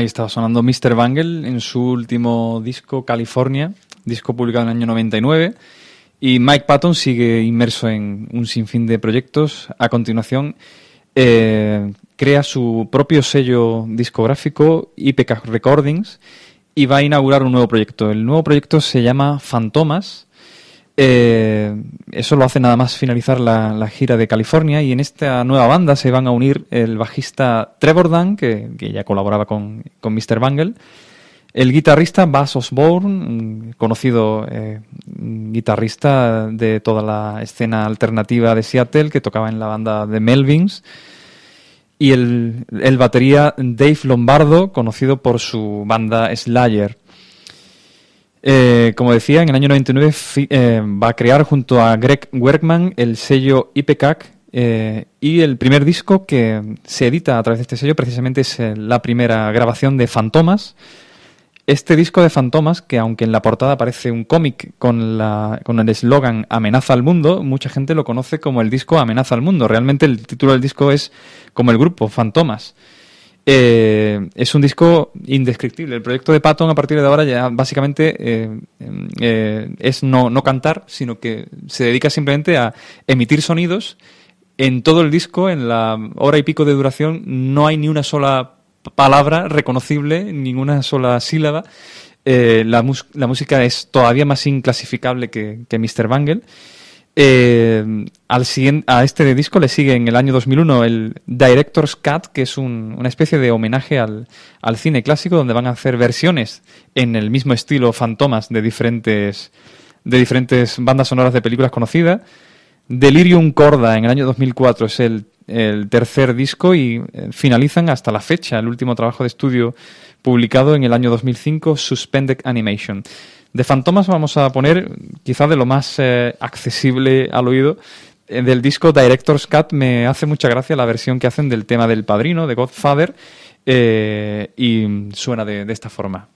A: Ahí estaba sonando Mr. Bangle en su último disco, California, disco publicado en el año 99. Y Mike Patton sigue inmerso en un sinfín de proyectos. A continuación, eh, crea su propio sello discográfico, IPK Recordings, y va a inaugurar un nuevo proyecto. El nuevo proyecto se llama Fantomas. Eh, eso lo hace nada más finalizar la, gira de California y en esta nueva banda se van a unir el bajista Trevor Dunn, que, ya colaboraba con, Mr. Bangle, el guitarrista Bass Osborne, conocido eh, guitarrista de toda la escena alternativa de Seattle, que tocaba en la banda de Melvins, y el, el batería Dave Lombardo, conocido por su banda Slayer. Eh, como decía, en el año 99 fi- eh, va a crear junto a Greg Werkman el sello IPCAC eh, y el primer disco que se edita a través de este sello precisamente es la primera grabación de Fantomas. Este disco de Fantomas, que aunque en la portada aparece un cómic con el eslogan Amenaza al mundo, mucha gente lo conoce como el disco Amenaza al mundo. Realmente el título del disco es como el grupo, Fantomas. Eh, es un disco indescriptible. El proyecto de Patton a partir de ahora ya básicamente eh, eh, es no, no cantar, sino que se dedica simplemente a emitir sonidos. En todo el disco, en la hora y pico de duración, no hay ni una sola palabra reconocible, ninguna sola sílaba. La, la música es todavía más inclasificable que, que Mr. Bangle. Eh, al siguiente, a este disco le sigue en el año 2001 el Director's Cut, que es un- una especie de homenaje al, al cine clásico, donde van a hacer versiones en el mismo estilo fantomas de diferentes, de diferentes bandas sonoras de películas conocidas. Delirium Corda en el año 2004 es el, el tercer disco y eh, finalizan hasta la fecha el último trabajo de estudio publicado en el año 2005, Suspended Animation. De Fantomas vamos a poner quizá de lo más eh, accesible al oído. eh, del disco Director's Cut me hace mucha gracia la versión que hacen del tema del padrino, de Godfather, eh, y suena de- de esta forma.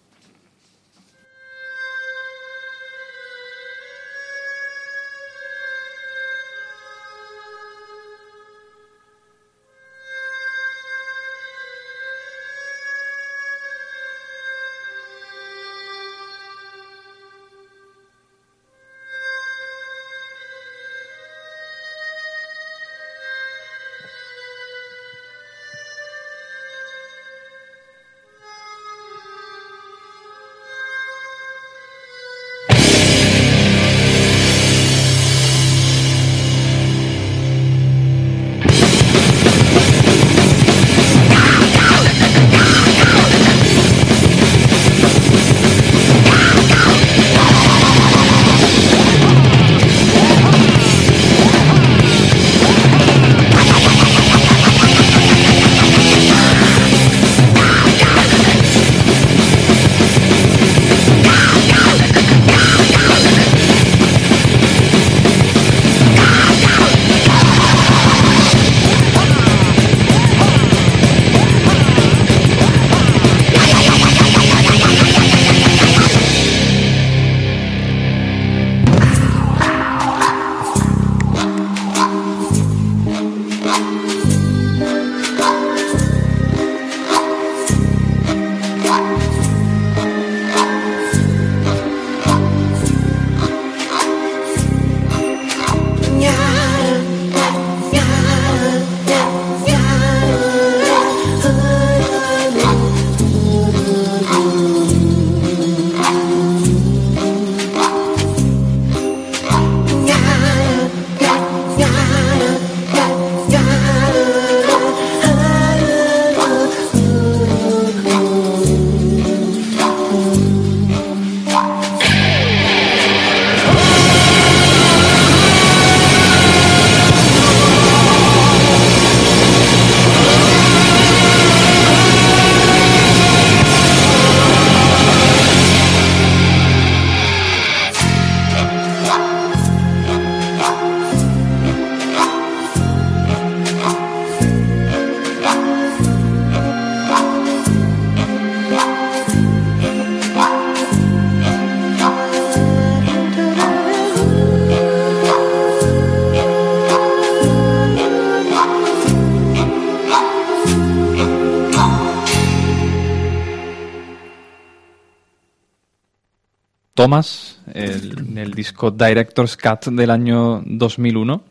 A: Thomas, el, el disco Director's Cut del año 2001.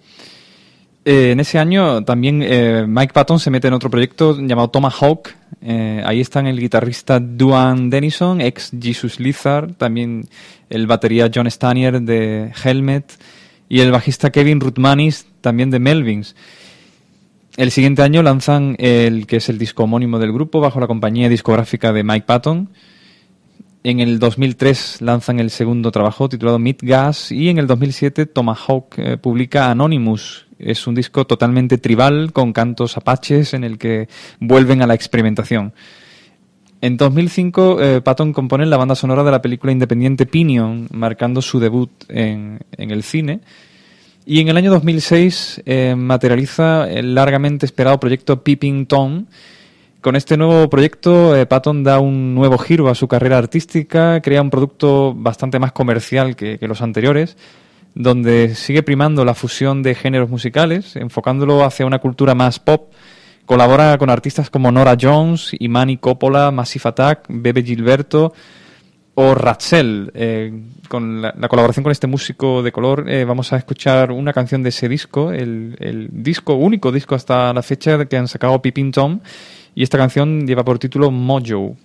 A: Eh, en ese año también eh, Mike Patton se mete en otro proyecto llamado Tomahawk. Eh, ahí están el guitarrista Duane Denison, ex Jesus Lizard, también el batería John Stanier de Helmet y el bajista Kevin Rutmanis, también de Melvins. El siguiente año lanzan el que es el disco homónimo del grupo bajo la compañía discográfica de Mike Patton. En el 2003 lanzan el segundo trabajo titulado Meat Gas y en el 2007 Tomahawk eh, publica Anonymous. Es un disco totalmente tribal con cantos apaches en el que vuelven a la experimentación. En 2005 eh, Patton compone la banda sonora de la película independiente Pinion, marcando su debut en, el cine. Y en el año 2006 eh, materializa el largamente esperado proyecto Peeping Tom. Con este nuevo proyecto, eh, Patton da un nuevo giro a su carrera artística, crea un producto bastante más comercial que, los anteriores, donde sigue primando la fusión de géneros musicales, enfocándolo hacia una cultura más pop. Colabora con artistas como Nora Jones, Imani Coppola, Massive Attack, Bebe Gilberto o Ratzel. Eh, con la, la colaboración con este músico de color eh, vamos a escuchar una canción de ese disco, el, disco, único disco hasta la fecha que han sacado Pippin Tom, y esta canción lleva por título Mojo.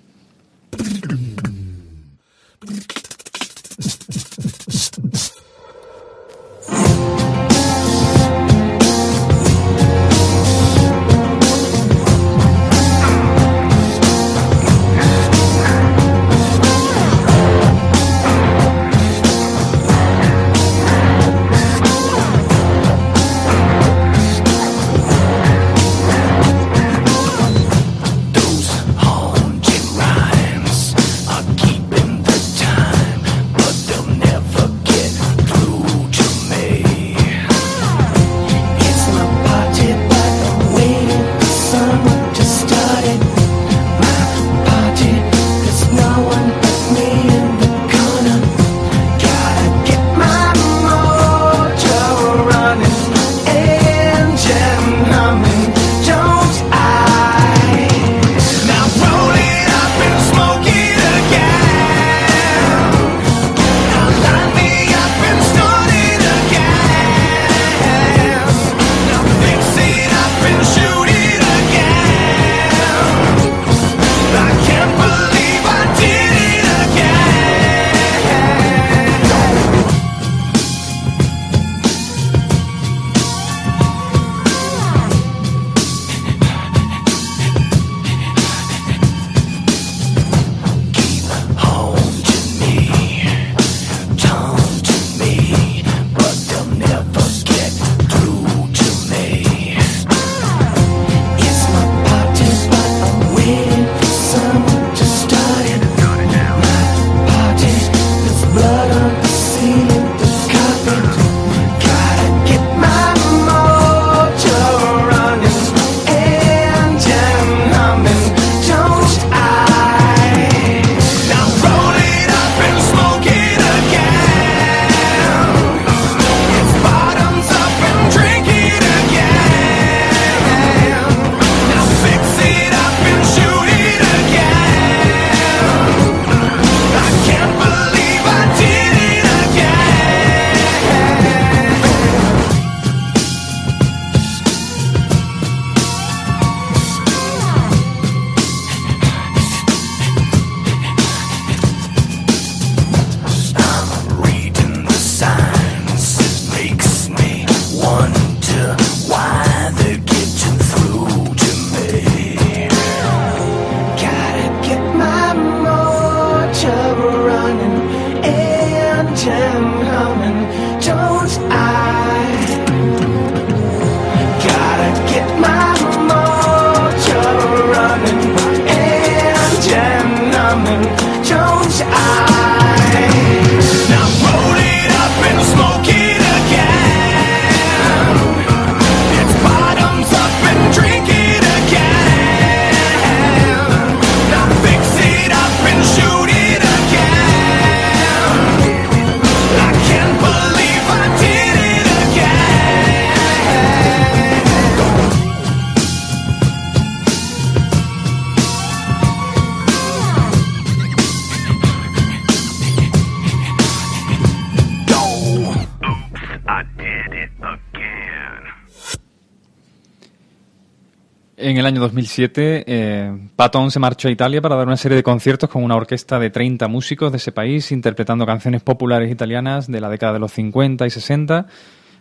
A: 2007, eh, Patton se marchó a Italia para dar una serie de conciertos con una orquesta de 30 músicos de ese país, interpretando canciones populares italianas de la década de los 50 y 60,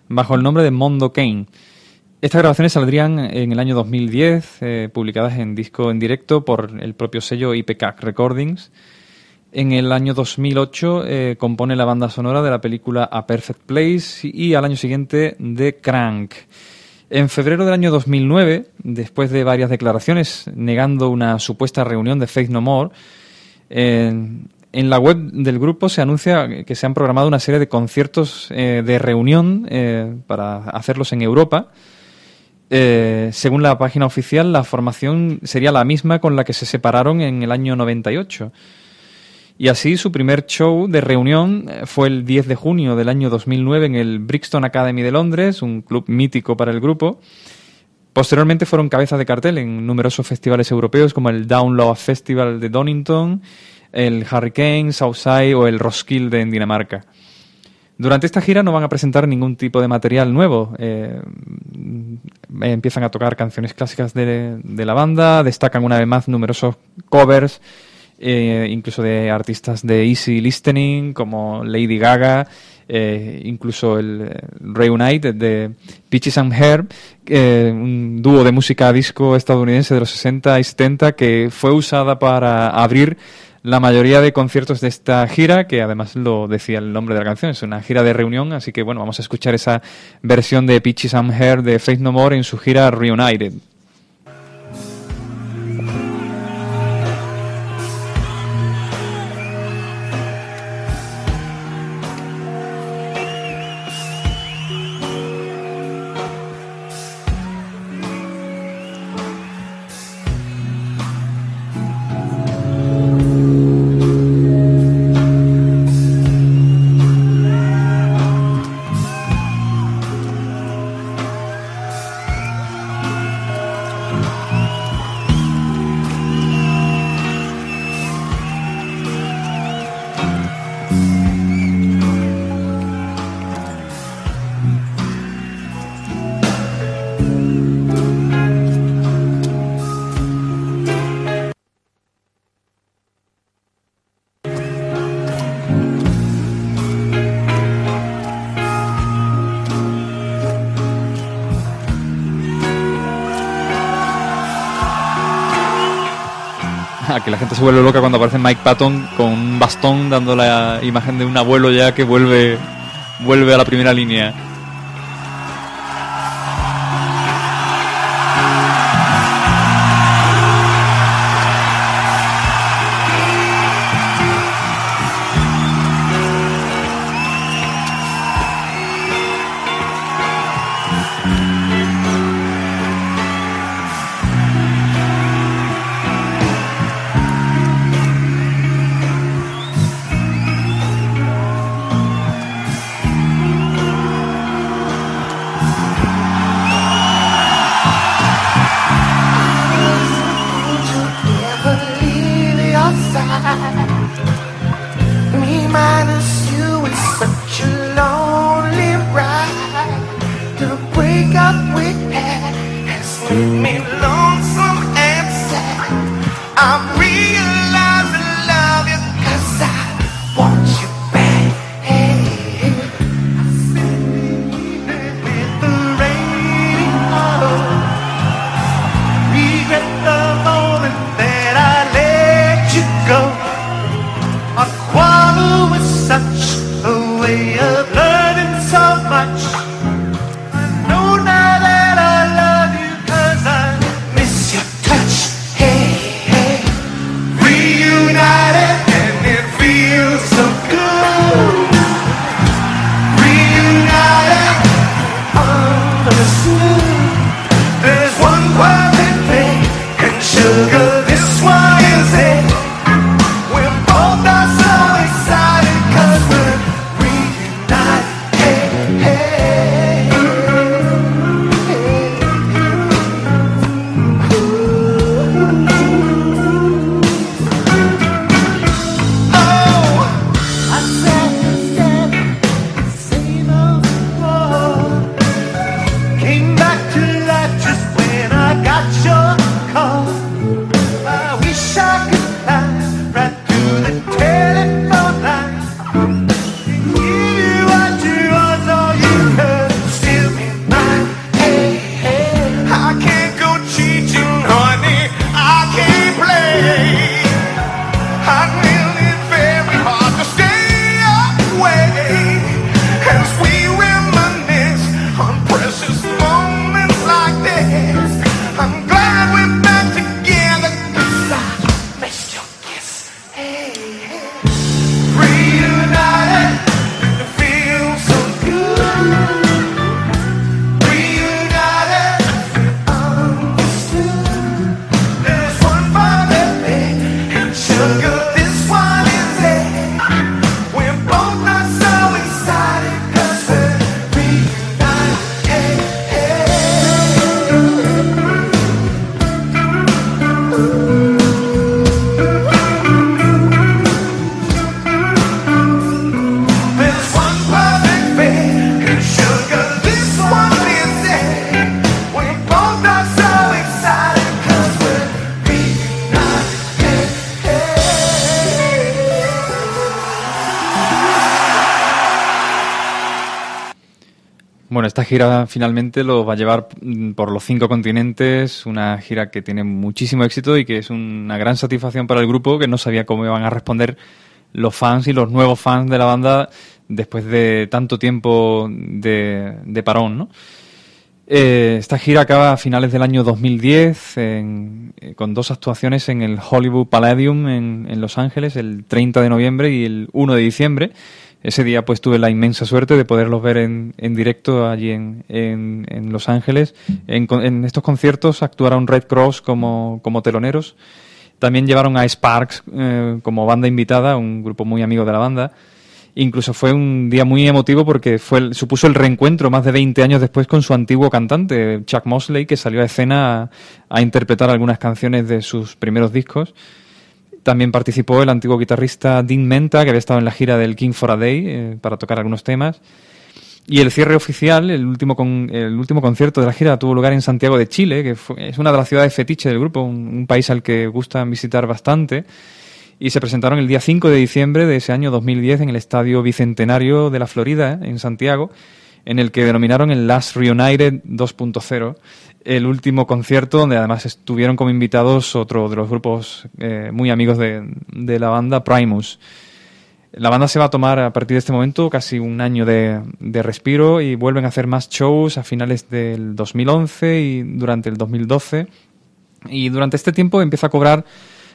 A: bajo el nombre de Mondo Kane. Estas grabaciones saldrían en el año 2010, eh, publicadas en disco en directo por el propio sello IPCAC Recordings. En el año 2008 eh, compone la banda sonora de la película A Perfect Place y al año siguiente de Crank. En febrero del año 2009, después de varias declaraciones negando una supuesta reunión de Faith No More, en, la web del grupo se anuncia que se han programado una serie de conciertos eh, de reunión eh, para hacerlos en Europa. Eh, según la página oficial, la formación sería la misma con la que se separaron en el año 98. Y así su primer show de reunión eh, fue el 10 de junio del año 2009 en el Brixton Academy de Londres, un club mítico para el grupo. Posteriormente fueron cabezas de cartel en numerosos festivales europeos como el Download Festival de Donington, el Hurricane, Southside o el Roskilde en Dinamarca. Durante esta gira no van a presentar ningún tipo de material nuevo. Eh, empiezan a tocar canciones clásicas de, de la banda, destacan una vez más numerosos covers eh, incluso de artistas de Easy Listening como Lady Gaga, eh, incluso el eh, Reunite de Peaches and Herb, eh, un dúo de música disco estadounidense de los 60 y 70 que fue usada para abrir la mayoría de conciertos de esta gira, que además lo decía el nombre de la canción, es una gira de reunión, así que bueno, vamos a escuchar esa versión de Peaches and Herb de Faith No More en su gira Reunited. Se vuelve loca cuando aparece Mike Patton con un bastón dando la imagen de un abuelo ya que vuelve, vuelve a la primera línea. Gira finalmente los va a llevar mm, por los cinco continentes, una gira que tiene muchísimo éxito y que es una gran satisfacción para el grupo que no sabía cómo iban a responder los fans y los nuevos fans de la banda después de tanto tiempo de, parón. Eh, esta gira acaba a finales del año 2010 en- eh, con dos actuaciones en el Hollywood Palladium en, en Los Ángeles el 30 de noviembre y el 1 de diciembre. Ese día pues tuve la inmensa suerte de poderlos ver en, en directo allí en, en- en Los Ángeles. En, estos conciertos actuaron Red Cross como, como teloneros. También llevaron a Sparks eh, como banda invitada, un grupo muy amigo de la banda. Incluso fue un día muy emotivo porque fue el- supuso el reencuentro más de 20 años después con su antiguo cantante, Chuck Mosley, que salió a escena a interpretar algunas canciones de sus primeros discos. También participó el antiguo guitarrista Dean Menta, que había estado en la gira del King for a Day eh, para tocar algunos temas. Y el cierre oficial, el último, con- el último concierto de la gira tuvo lugar en Santiago de Chile, que fue- es una de las ciudades fetiche del grupo, un, un país al que gustan visitar bastante. Y se presentaron el día 5 de diciembre de ese año 2010 en el Estadio Bicentenario de la Florida, en Santiago, en el que denominaron el Last Reunited 2.0, el último concierto donde además estuvieron como invitados otro de los grupos eh, muy amigos de, la banda, Primus. La banda se va a tomar a partir de este momento casi un año de, de respiro y vuelven a hacer más shows a finales del 2011 y durante el 2012. Y durante este tiempo empieza a cobrar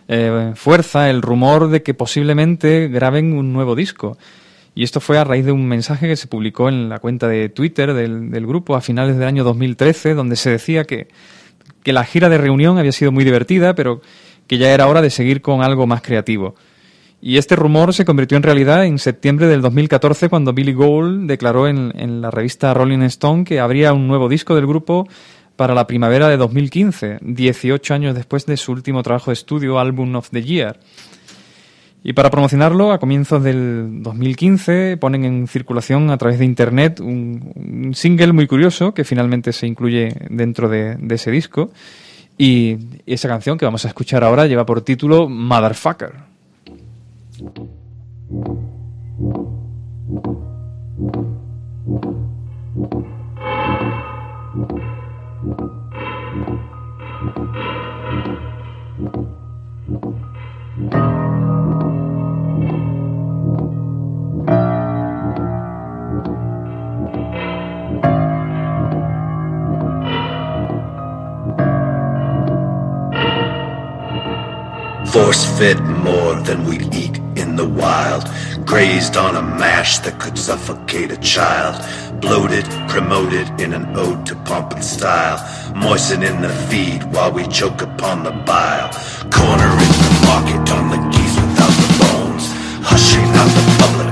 A: eh, fuerza el rumor de que posiblemente graben un nuevo disco. Y esto fue a raíz de un mensaje que se publicó en la cuenta de Twitter del, grupo a finales del año 2013, donde se decía que, que la gira de reunión había sido muy divertida, pero que ya era hora de seguir con algo más creativo. Y este rumor se convirtió en realidad en septiembre del 2014 cuando Billy Gould declaró en, en la revista Rolling Stone que habría un nuevo disco del grupo para la primavera de 2015, 18 años después de su último trabajo de estudio, Album of the Year. Y para promocionarlo, a comienzos del 2015 ponen en circulación a través de internet un, single muy curioso que finalmente se incluye dentro de, de ese disco. Y esa canción que vamos a escuchar ahora lleva por título Motherfucker.
F: Force fed more than we'd eat in the wild. Grazed on a mash that could suffocate a child. Bloated, promoted in an ode to pomp and style. Moistening the feed while we choke upon the bile. Cornering the market on the geese without the bones. Hushing out the public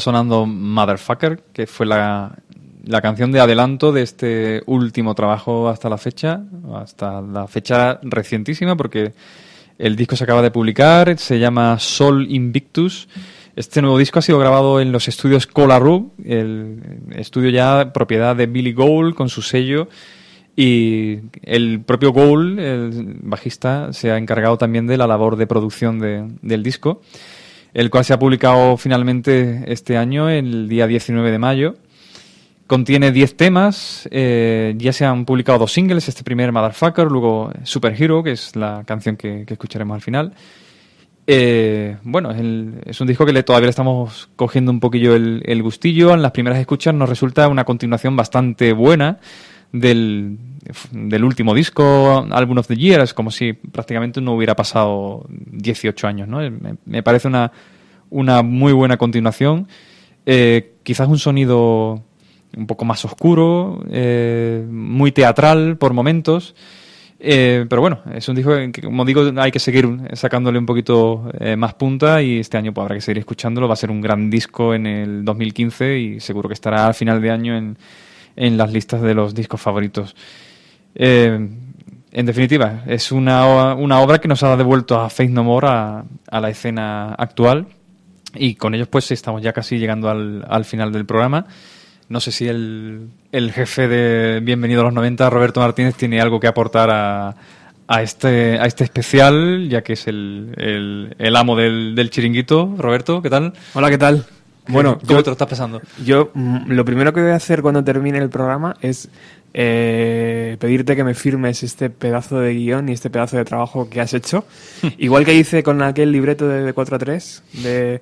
A: Sonando Motherfucker, que fue la, la canción de adelanto de este último trabajo hasta la fecha, hasta la fecha recientísima, porque el disco se acaba de publicar, se llama Sol Invictus. Este nuevo disco ha sido grabado en los estudios Colaroo, el estudio ya propiedad de Billy Gould con su sello. Y el propio Gould, el bajista, se ha encargado también de la labor de producción de- del disco, el cual se ha publicado finalmente este año, el día 19 de mayo. Contiene 10 temas, eh, ya se han publicado dos singles, este primer Motherfucker, luego Superhero, que es la canción que, escucharemos al final. Eh, bueno, es, el- es un disco que le, todavía le estamos cogiendo un poquillo el, el gustillo. En las primeras escuchas nos resulta una continuación bastante buena del, del último disco, Album of the Year. Es como si prácticamente no hubiera pasado 18 años. ¿no? Me, parece una, una muy buena continuación. Eh, quizás un sonido un poco más oscuro, eh, muy teatral por momentos. Eh, pero bueno, es un disco que, como digo, hay que seguir sacándole un poquito eh, más punta y este año pues, habrá que seguir escuchándolo. Va a ser un gran disco en el 2015 y seguro que estará al final de año en, en las listas de los discos favoritos. Eh, en definitiva, es una, una obra que nos ha devuelto a Faith No More a, a la escena actual y con ellos pues estamos ya casi llegando al, al final del programa. No sé si el, el jefe de Bienvenido a los 90, Roberto Martínez, tiene algo que aportar a, a, este, a este especial, ya que es el, el, el amo del, del chiringuito. Roberto, ¿qué tal?
G: Hola, ¿qué tal? Bueno,
A: ¿cómo
G: yo-
A: te lo estás pasando?
G: Yo mm, lo primero que voy a hacer cuando termine el programa es eh, pedirte que me firmes este pedazo de guion y este pedazo de trabajo que has hecho. Igual que hice con aquel libreto de, de 4 a 3, de,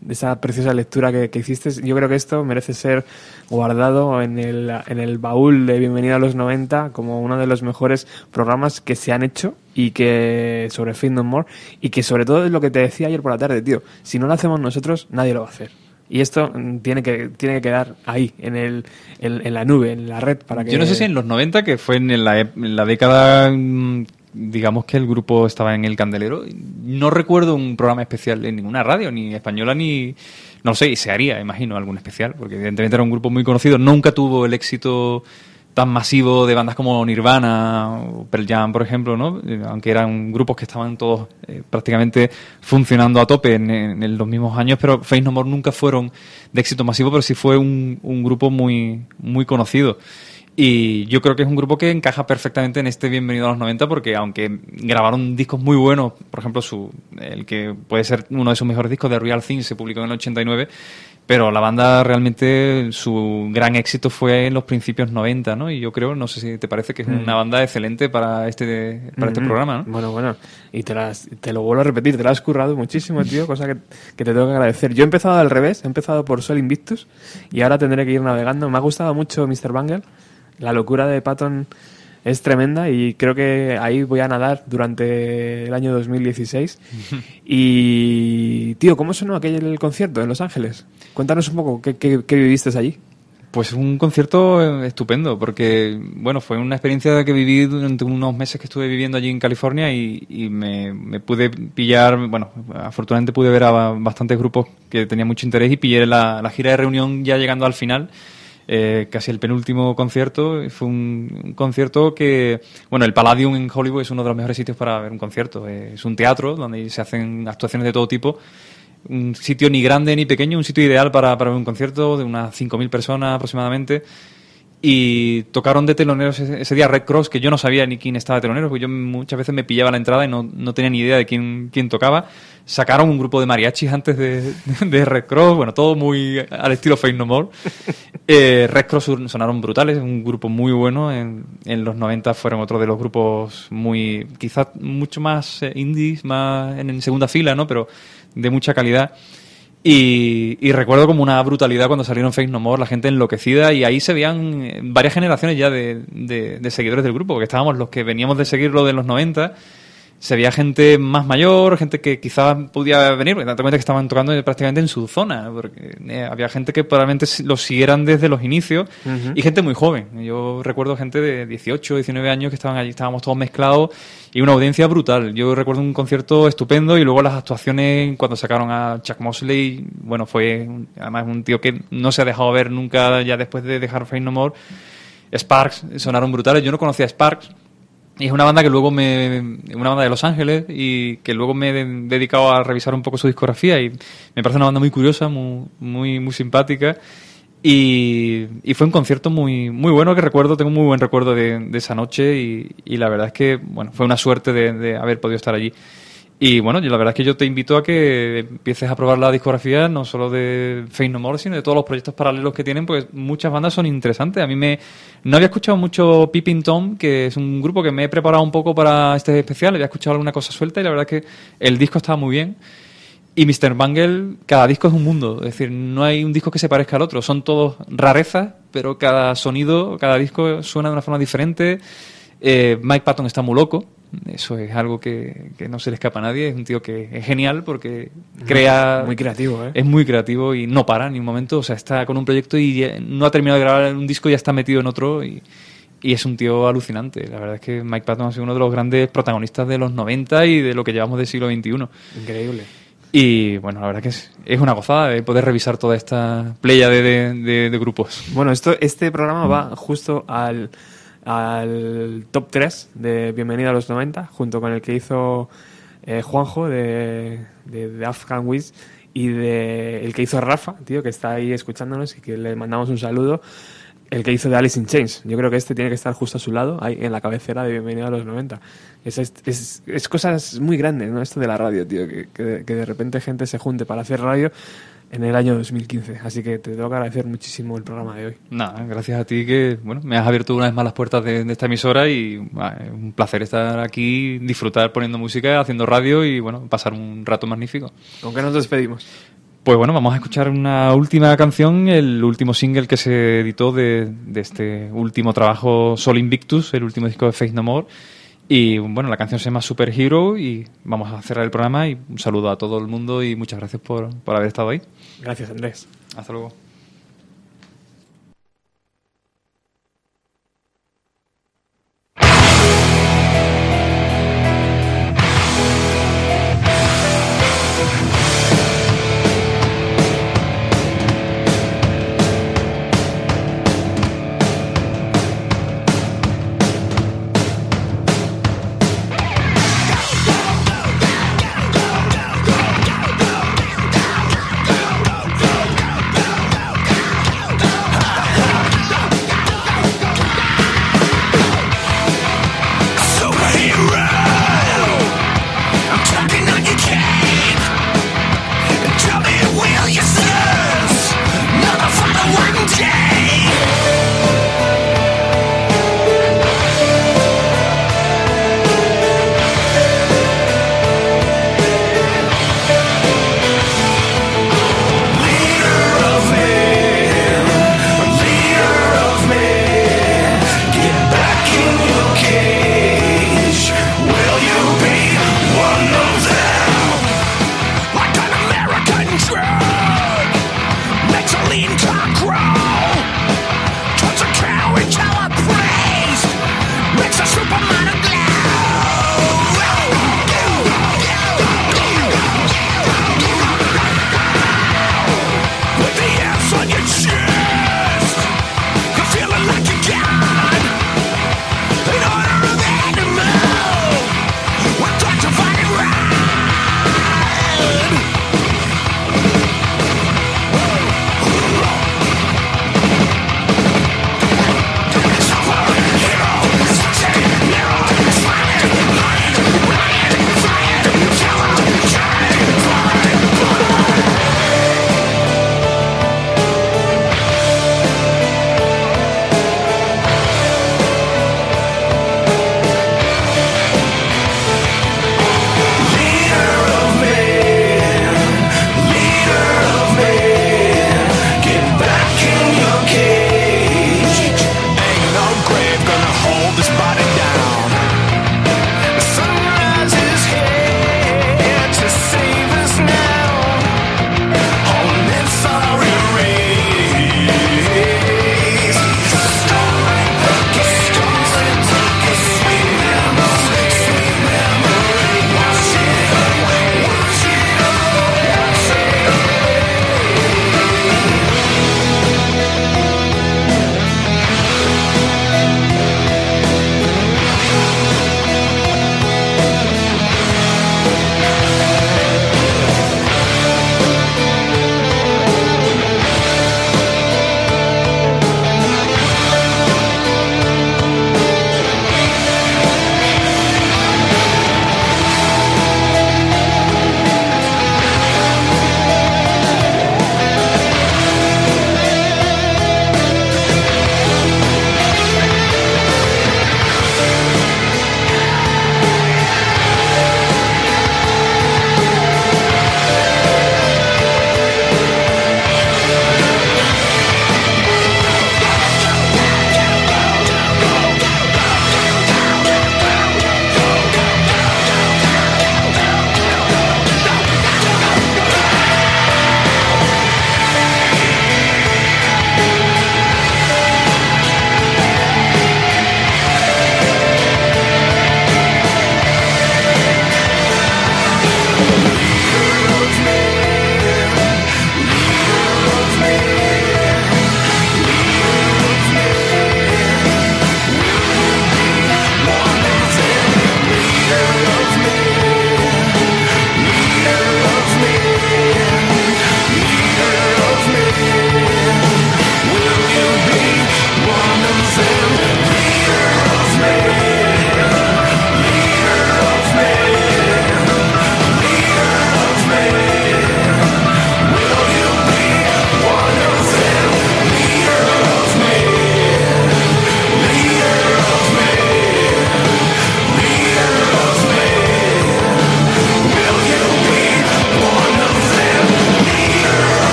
G: de esa preciosa lectura que, que hiciste. Yo creo que esto merece ser guardado en el, en el baúl de Bienvenido a los 90 como uno de los mejores programas que se han hecho y que sobre Faith No More y que sobre todo es lo que te decía ayer por la tarde, tío. Si no lo hacemos nosotros, nadie lo va a hacer. Y esto mm, tiene que, tiene que quedar ahí, en, el, en, en la nube, en la red, para que...
A: Yo no sé si en los 90, que fue en la, en la década, mm, digamos que el grupo estaba en el candelero, no recuerdo un programa especial en ninguna radio, ni española, ni... No sé, y se haría, imagino, algún especial, porque evidentemente era un grupo muy conocido, nunca tuvo el éxito tan masivo de bandas como Nirvana o Pearl Jam, por ejemplo, ¿no? Eh, Aunque eran grupos que estaban todos eh, prácticamente funcionando a tope en, los mismos años, pero Face No More nunca fueron de éxito masivo, pero sí fue un, un grupo muy, muy conocido. Y yo creo que es un grupo que encaja perfectamente en este Bienvenido a los 90 porque aunque grabaron discos muy buenos, por ejemplo, su, el que puede ser uno de sus mejores discos de Real Things se publicó en el 89, pero la banda realmente su gran éxito fue en los principios 90, ¿no? Y yo creo, no sé si te parece que es
G: Mm.
A: una banda excelente para este, para este
G: Ujú.
A: programa, ¿no?
G: Bueno, bueno, y te, las- te lo vuelvo a repetir, te lo has currado muchísimo, tío, cosa que, que te tengo que agradecer. Yo he empezado al revés, he empezado por Sol Invictus y ahora tendré que ir navegando. Me ha gustado mucho Mr. Bangle, la locura de Patton es tremenda y creo que ahí voy a nadar durante el año 2016. Y, tío, ¿cómo sonó aquel el concierto en Los Ángeles? Cuéntanos un poco, ¿qué, qué, qué viviste allí?
A: Pues un concierto eh, estupendo, porque bueno, fue una experiencia que viví durante unos meses que estuve viviendo allí en California y, y me, me pude pillar, bueno, afortunadamente pude ver a bastantes grupos que tenían mucho interés y pillé la, la gira de reunión ya llegando al final, eh, casi el penúltimo concierto. Fue un, concierto que, bueno, el Palladium en Hollywood es uno de los mejores sitios para ver un concierto. Eh, es un teatro donde se hacen actuaciones de todo tipo un sitio ni grande ni pequeño, un sitio ideal para, para ver un concierto de unas 5.000 personas aproximadamente. Y tocaron de teloneros ese, día Red Cross, que yo no sabía ni quién estaba de telonero, porque yo muchas veces me pillaba la entrada y no, no tenía ni idea de quién, quién tocaba. Sacaron un grupo de mariachis antes de, de Red Cross, bueno, todo muy al estilo Fake No More. Eh, Red Cross son- sonaron brutales, un grupo muy bueno. En, en los 90 fueron otro de los grupos muy, quizás mucho más eh, indies, más en, en segunda fila, ¿no? Pero de mucha calidad. Y, y recuerdo como una brutalidad cuando salieron Fake No More, la gente enloquecida, y ahí se veían eh, varias generaciones ya de, de- de seguidores del grupo, porque estábamos los que veníamos de seguirlo de los 90, se veía gente más mayor, gente que quizás podía venir, porque date cuenta que estaban tocando prácticamente en su zona, porque eh, había gente que probablemente los siguieran desde los inicios y gente muy joven. Yo recuerdo gente de 18, 19 años que estaban allí, estábamos todos mezclados y una audiencia brutal. Yo recuerdo un concierto estupendo y luego las actuaciones cuando sacaron a Chuck Mosley, bueno, fue además un tío que no se ha dejado ver nunca ya después de dejar Fame No More. Sparks sonaron brutales. Yo no conocía a Sparks. Y es una banda que luego me. Una banda de Los Ángeles y que luego me he de- dedicado a revisar un poco su discografía. Y me parece una banda muy curiosa, muy, muy, muy simpática. Y, y fue un concierto muy, muy bueno que recuerdo, tengo muy buen recuerdo de, de esa noche. Y, y la verdad es que, bueno, fue una suerte de haber podido estar allí. Y bueno, yo la verdad es que yo te invito a que empieces a probar la discografía, no solo de Fate No More, sino de todos los proyectos paralelos que tienen, pues muchas bandas son interesantes. A mí me no había escuchado mucho Peeping Tom, que es un grupo que me he preparado un poco para este especial, había escuchado alguna cosa suelta y la verdad es que el disco estaba muy bien. Y Mr. Bangle, cada disco es un mundo, es decir, no hay un disco que se parezca al otro, son todos rarezas, pero cada sonido, cada disco suena de una forma diferente. Eh, Mike Patton está muy loco, eso es algo que, que no se le escapa a nadie, es un tío que es genial porque crea...
G: Muy creativo, ¿eh?
A: Es muy creativo y no para ni un momento, o sea, está con un proyecto y no ha terminado de grabar un disco y ya está metido en otro y, y es un tío alucinante. La verdad es que Mike Patton ha sido uno de los grandes protagonistas de los 90 y de lo que llevamos del siglo XXI.
G: Increíble.
A: Y bueno, la verdad que es, es una gozada de poder revisar toda esta playa de, de- de- de grupos.
G: Bueno, esto, este programa va justo al, al top 3 de Bienvenida a los 90, junto con el que hizo eh, Juanjo de, de, Afghan Wiz y de el que hizo Rafa, tío, que está ahí escuchándonos y que le mandamos un saludo. El que hizo de Alice in Chains. Yo creo que este tiene que estar justo a su lado, ahí en la cabecera de Bienvenida a los 90. Es, es, es, cosas muy grandes, ¿no? Esto de la radio, tío, que, que de repente gente se junte para hacer radio en el año 2015. Así que te tengo que agradecer muchísimo el programa de hoy.
A: Nada, gracias a ti que bueno, me has abierto una vez más las puertas de, de esta emisora y ah, es un placer estar aquí, disfrutar poniendo música, haciendo radio y bueno, pasar un rato magnífico.
G: ¿Con qué nos despedimos?
A: Pues bueno, vamos a escuchar una última canción, el último single que se editó de, de este último trabajo Sol Invictus, el último disco de Faith No More. Y bueno, la canción se llama Super Hero y vamos a cerrar el programa y un saludo a todo el mundo y muchas gracias por, por haber estado ahí.
G: Gracias, Andrés.
A: Hasta luego.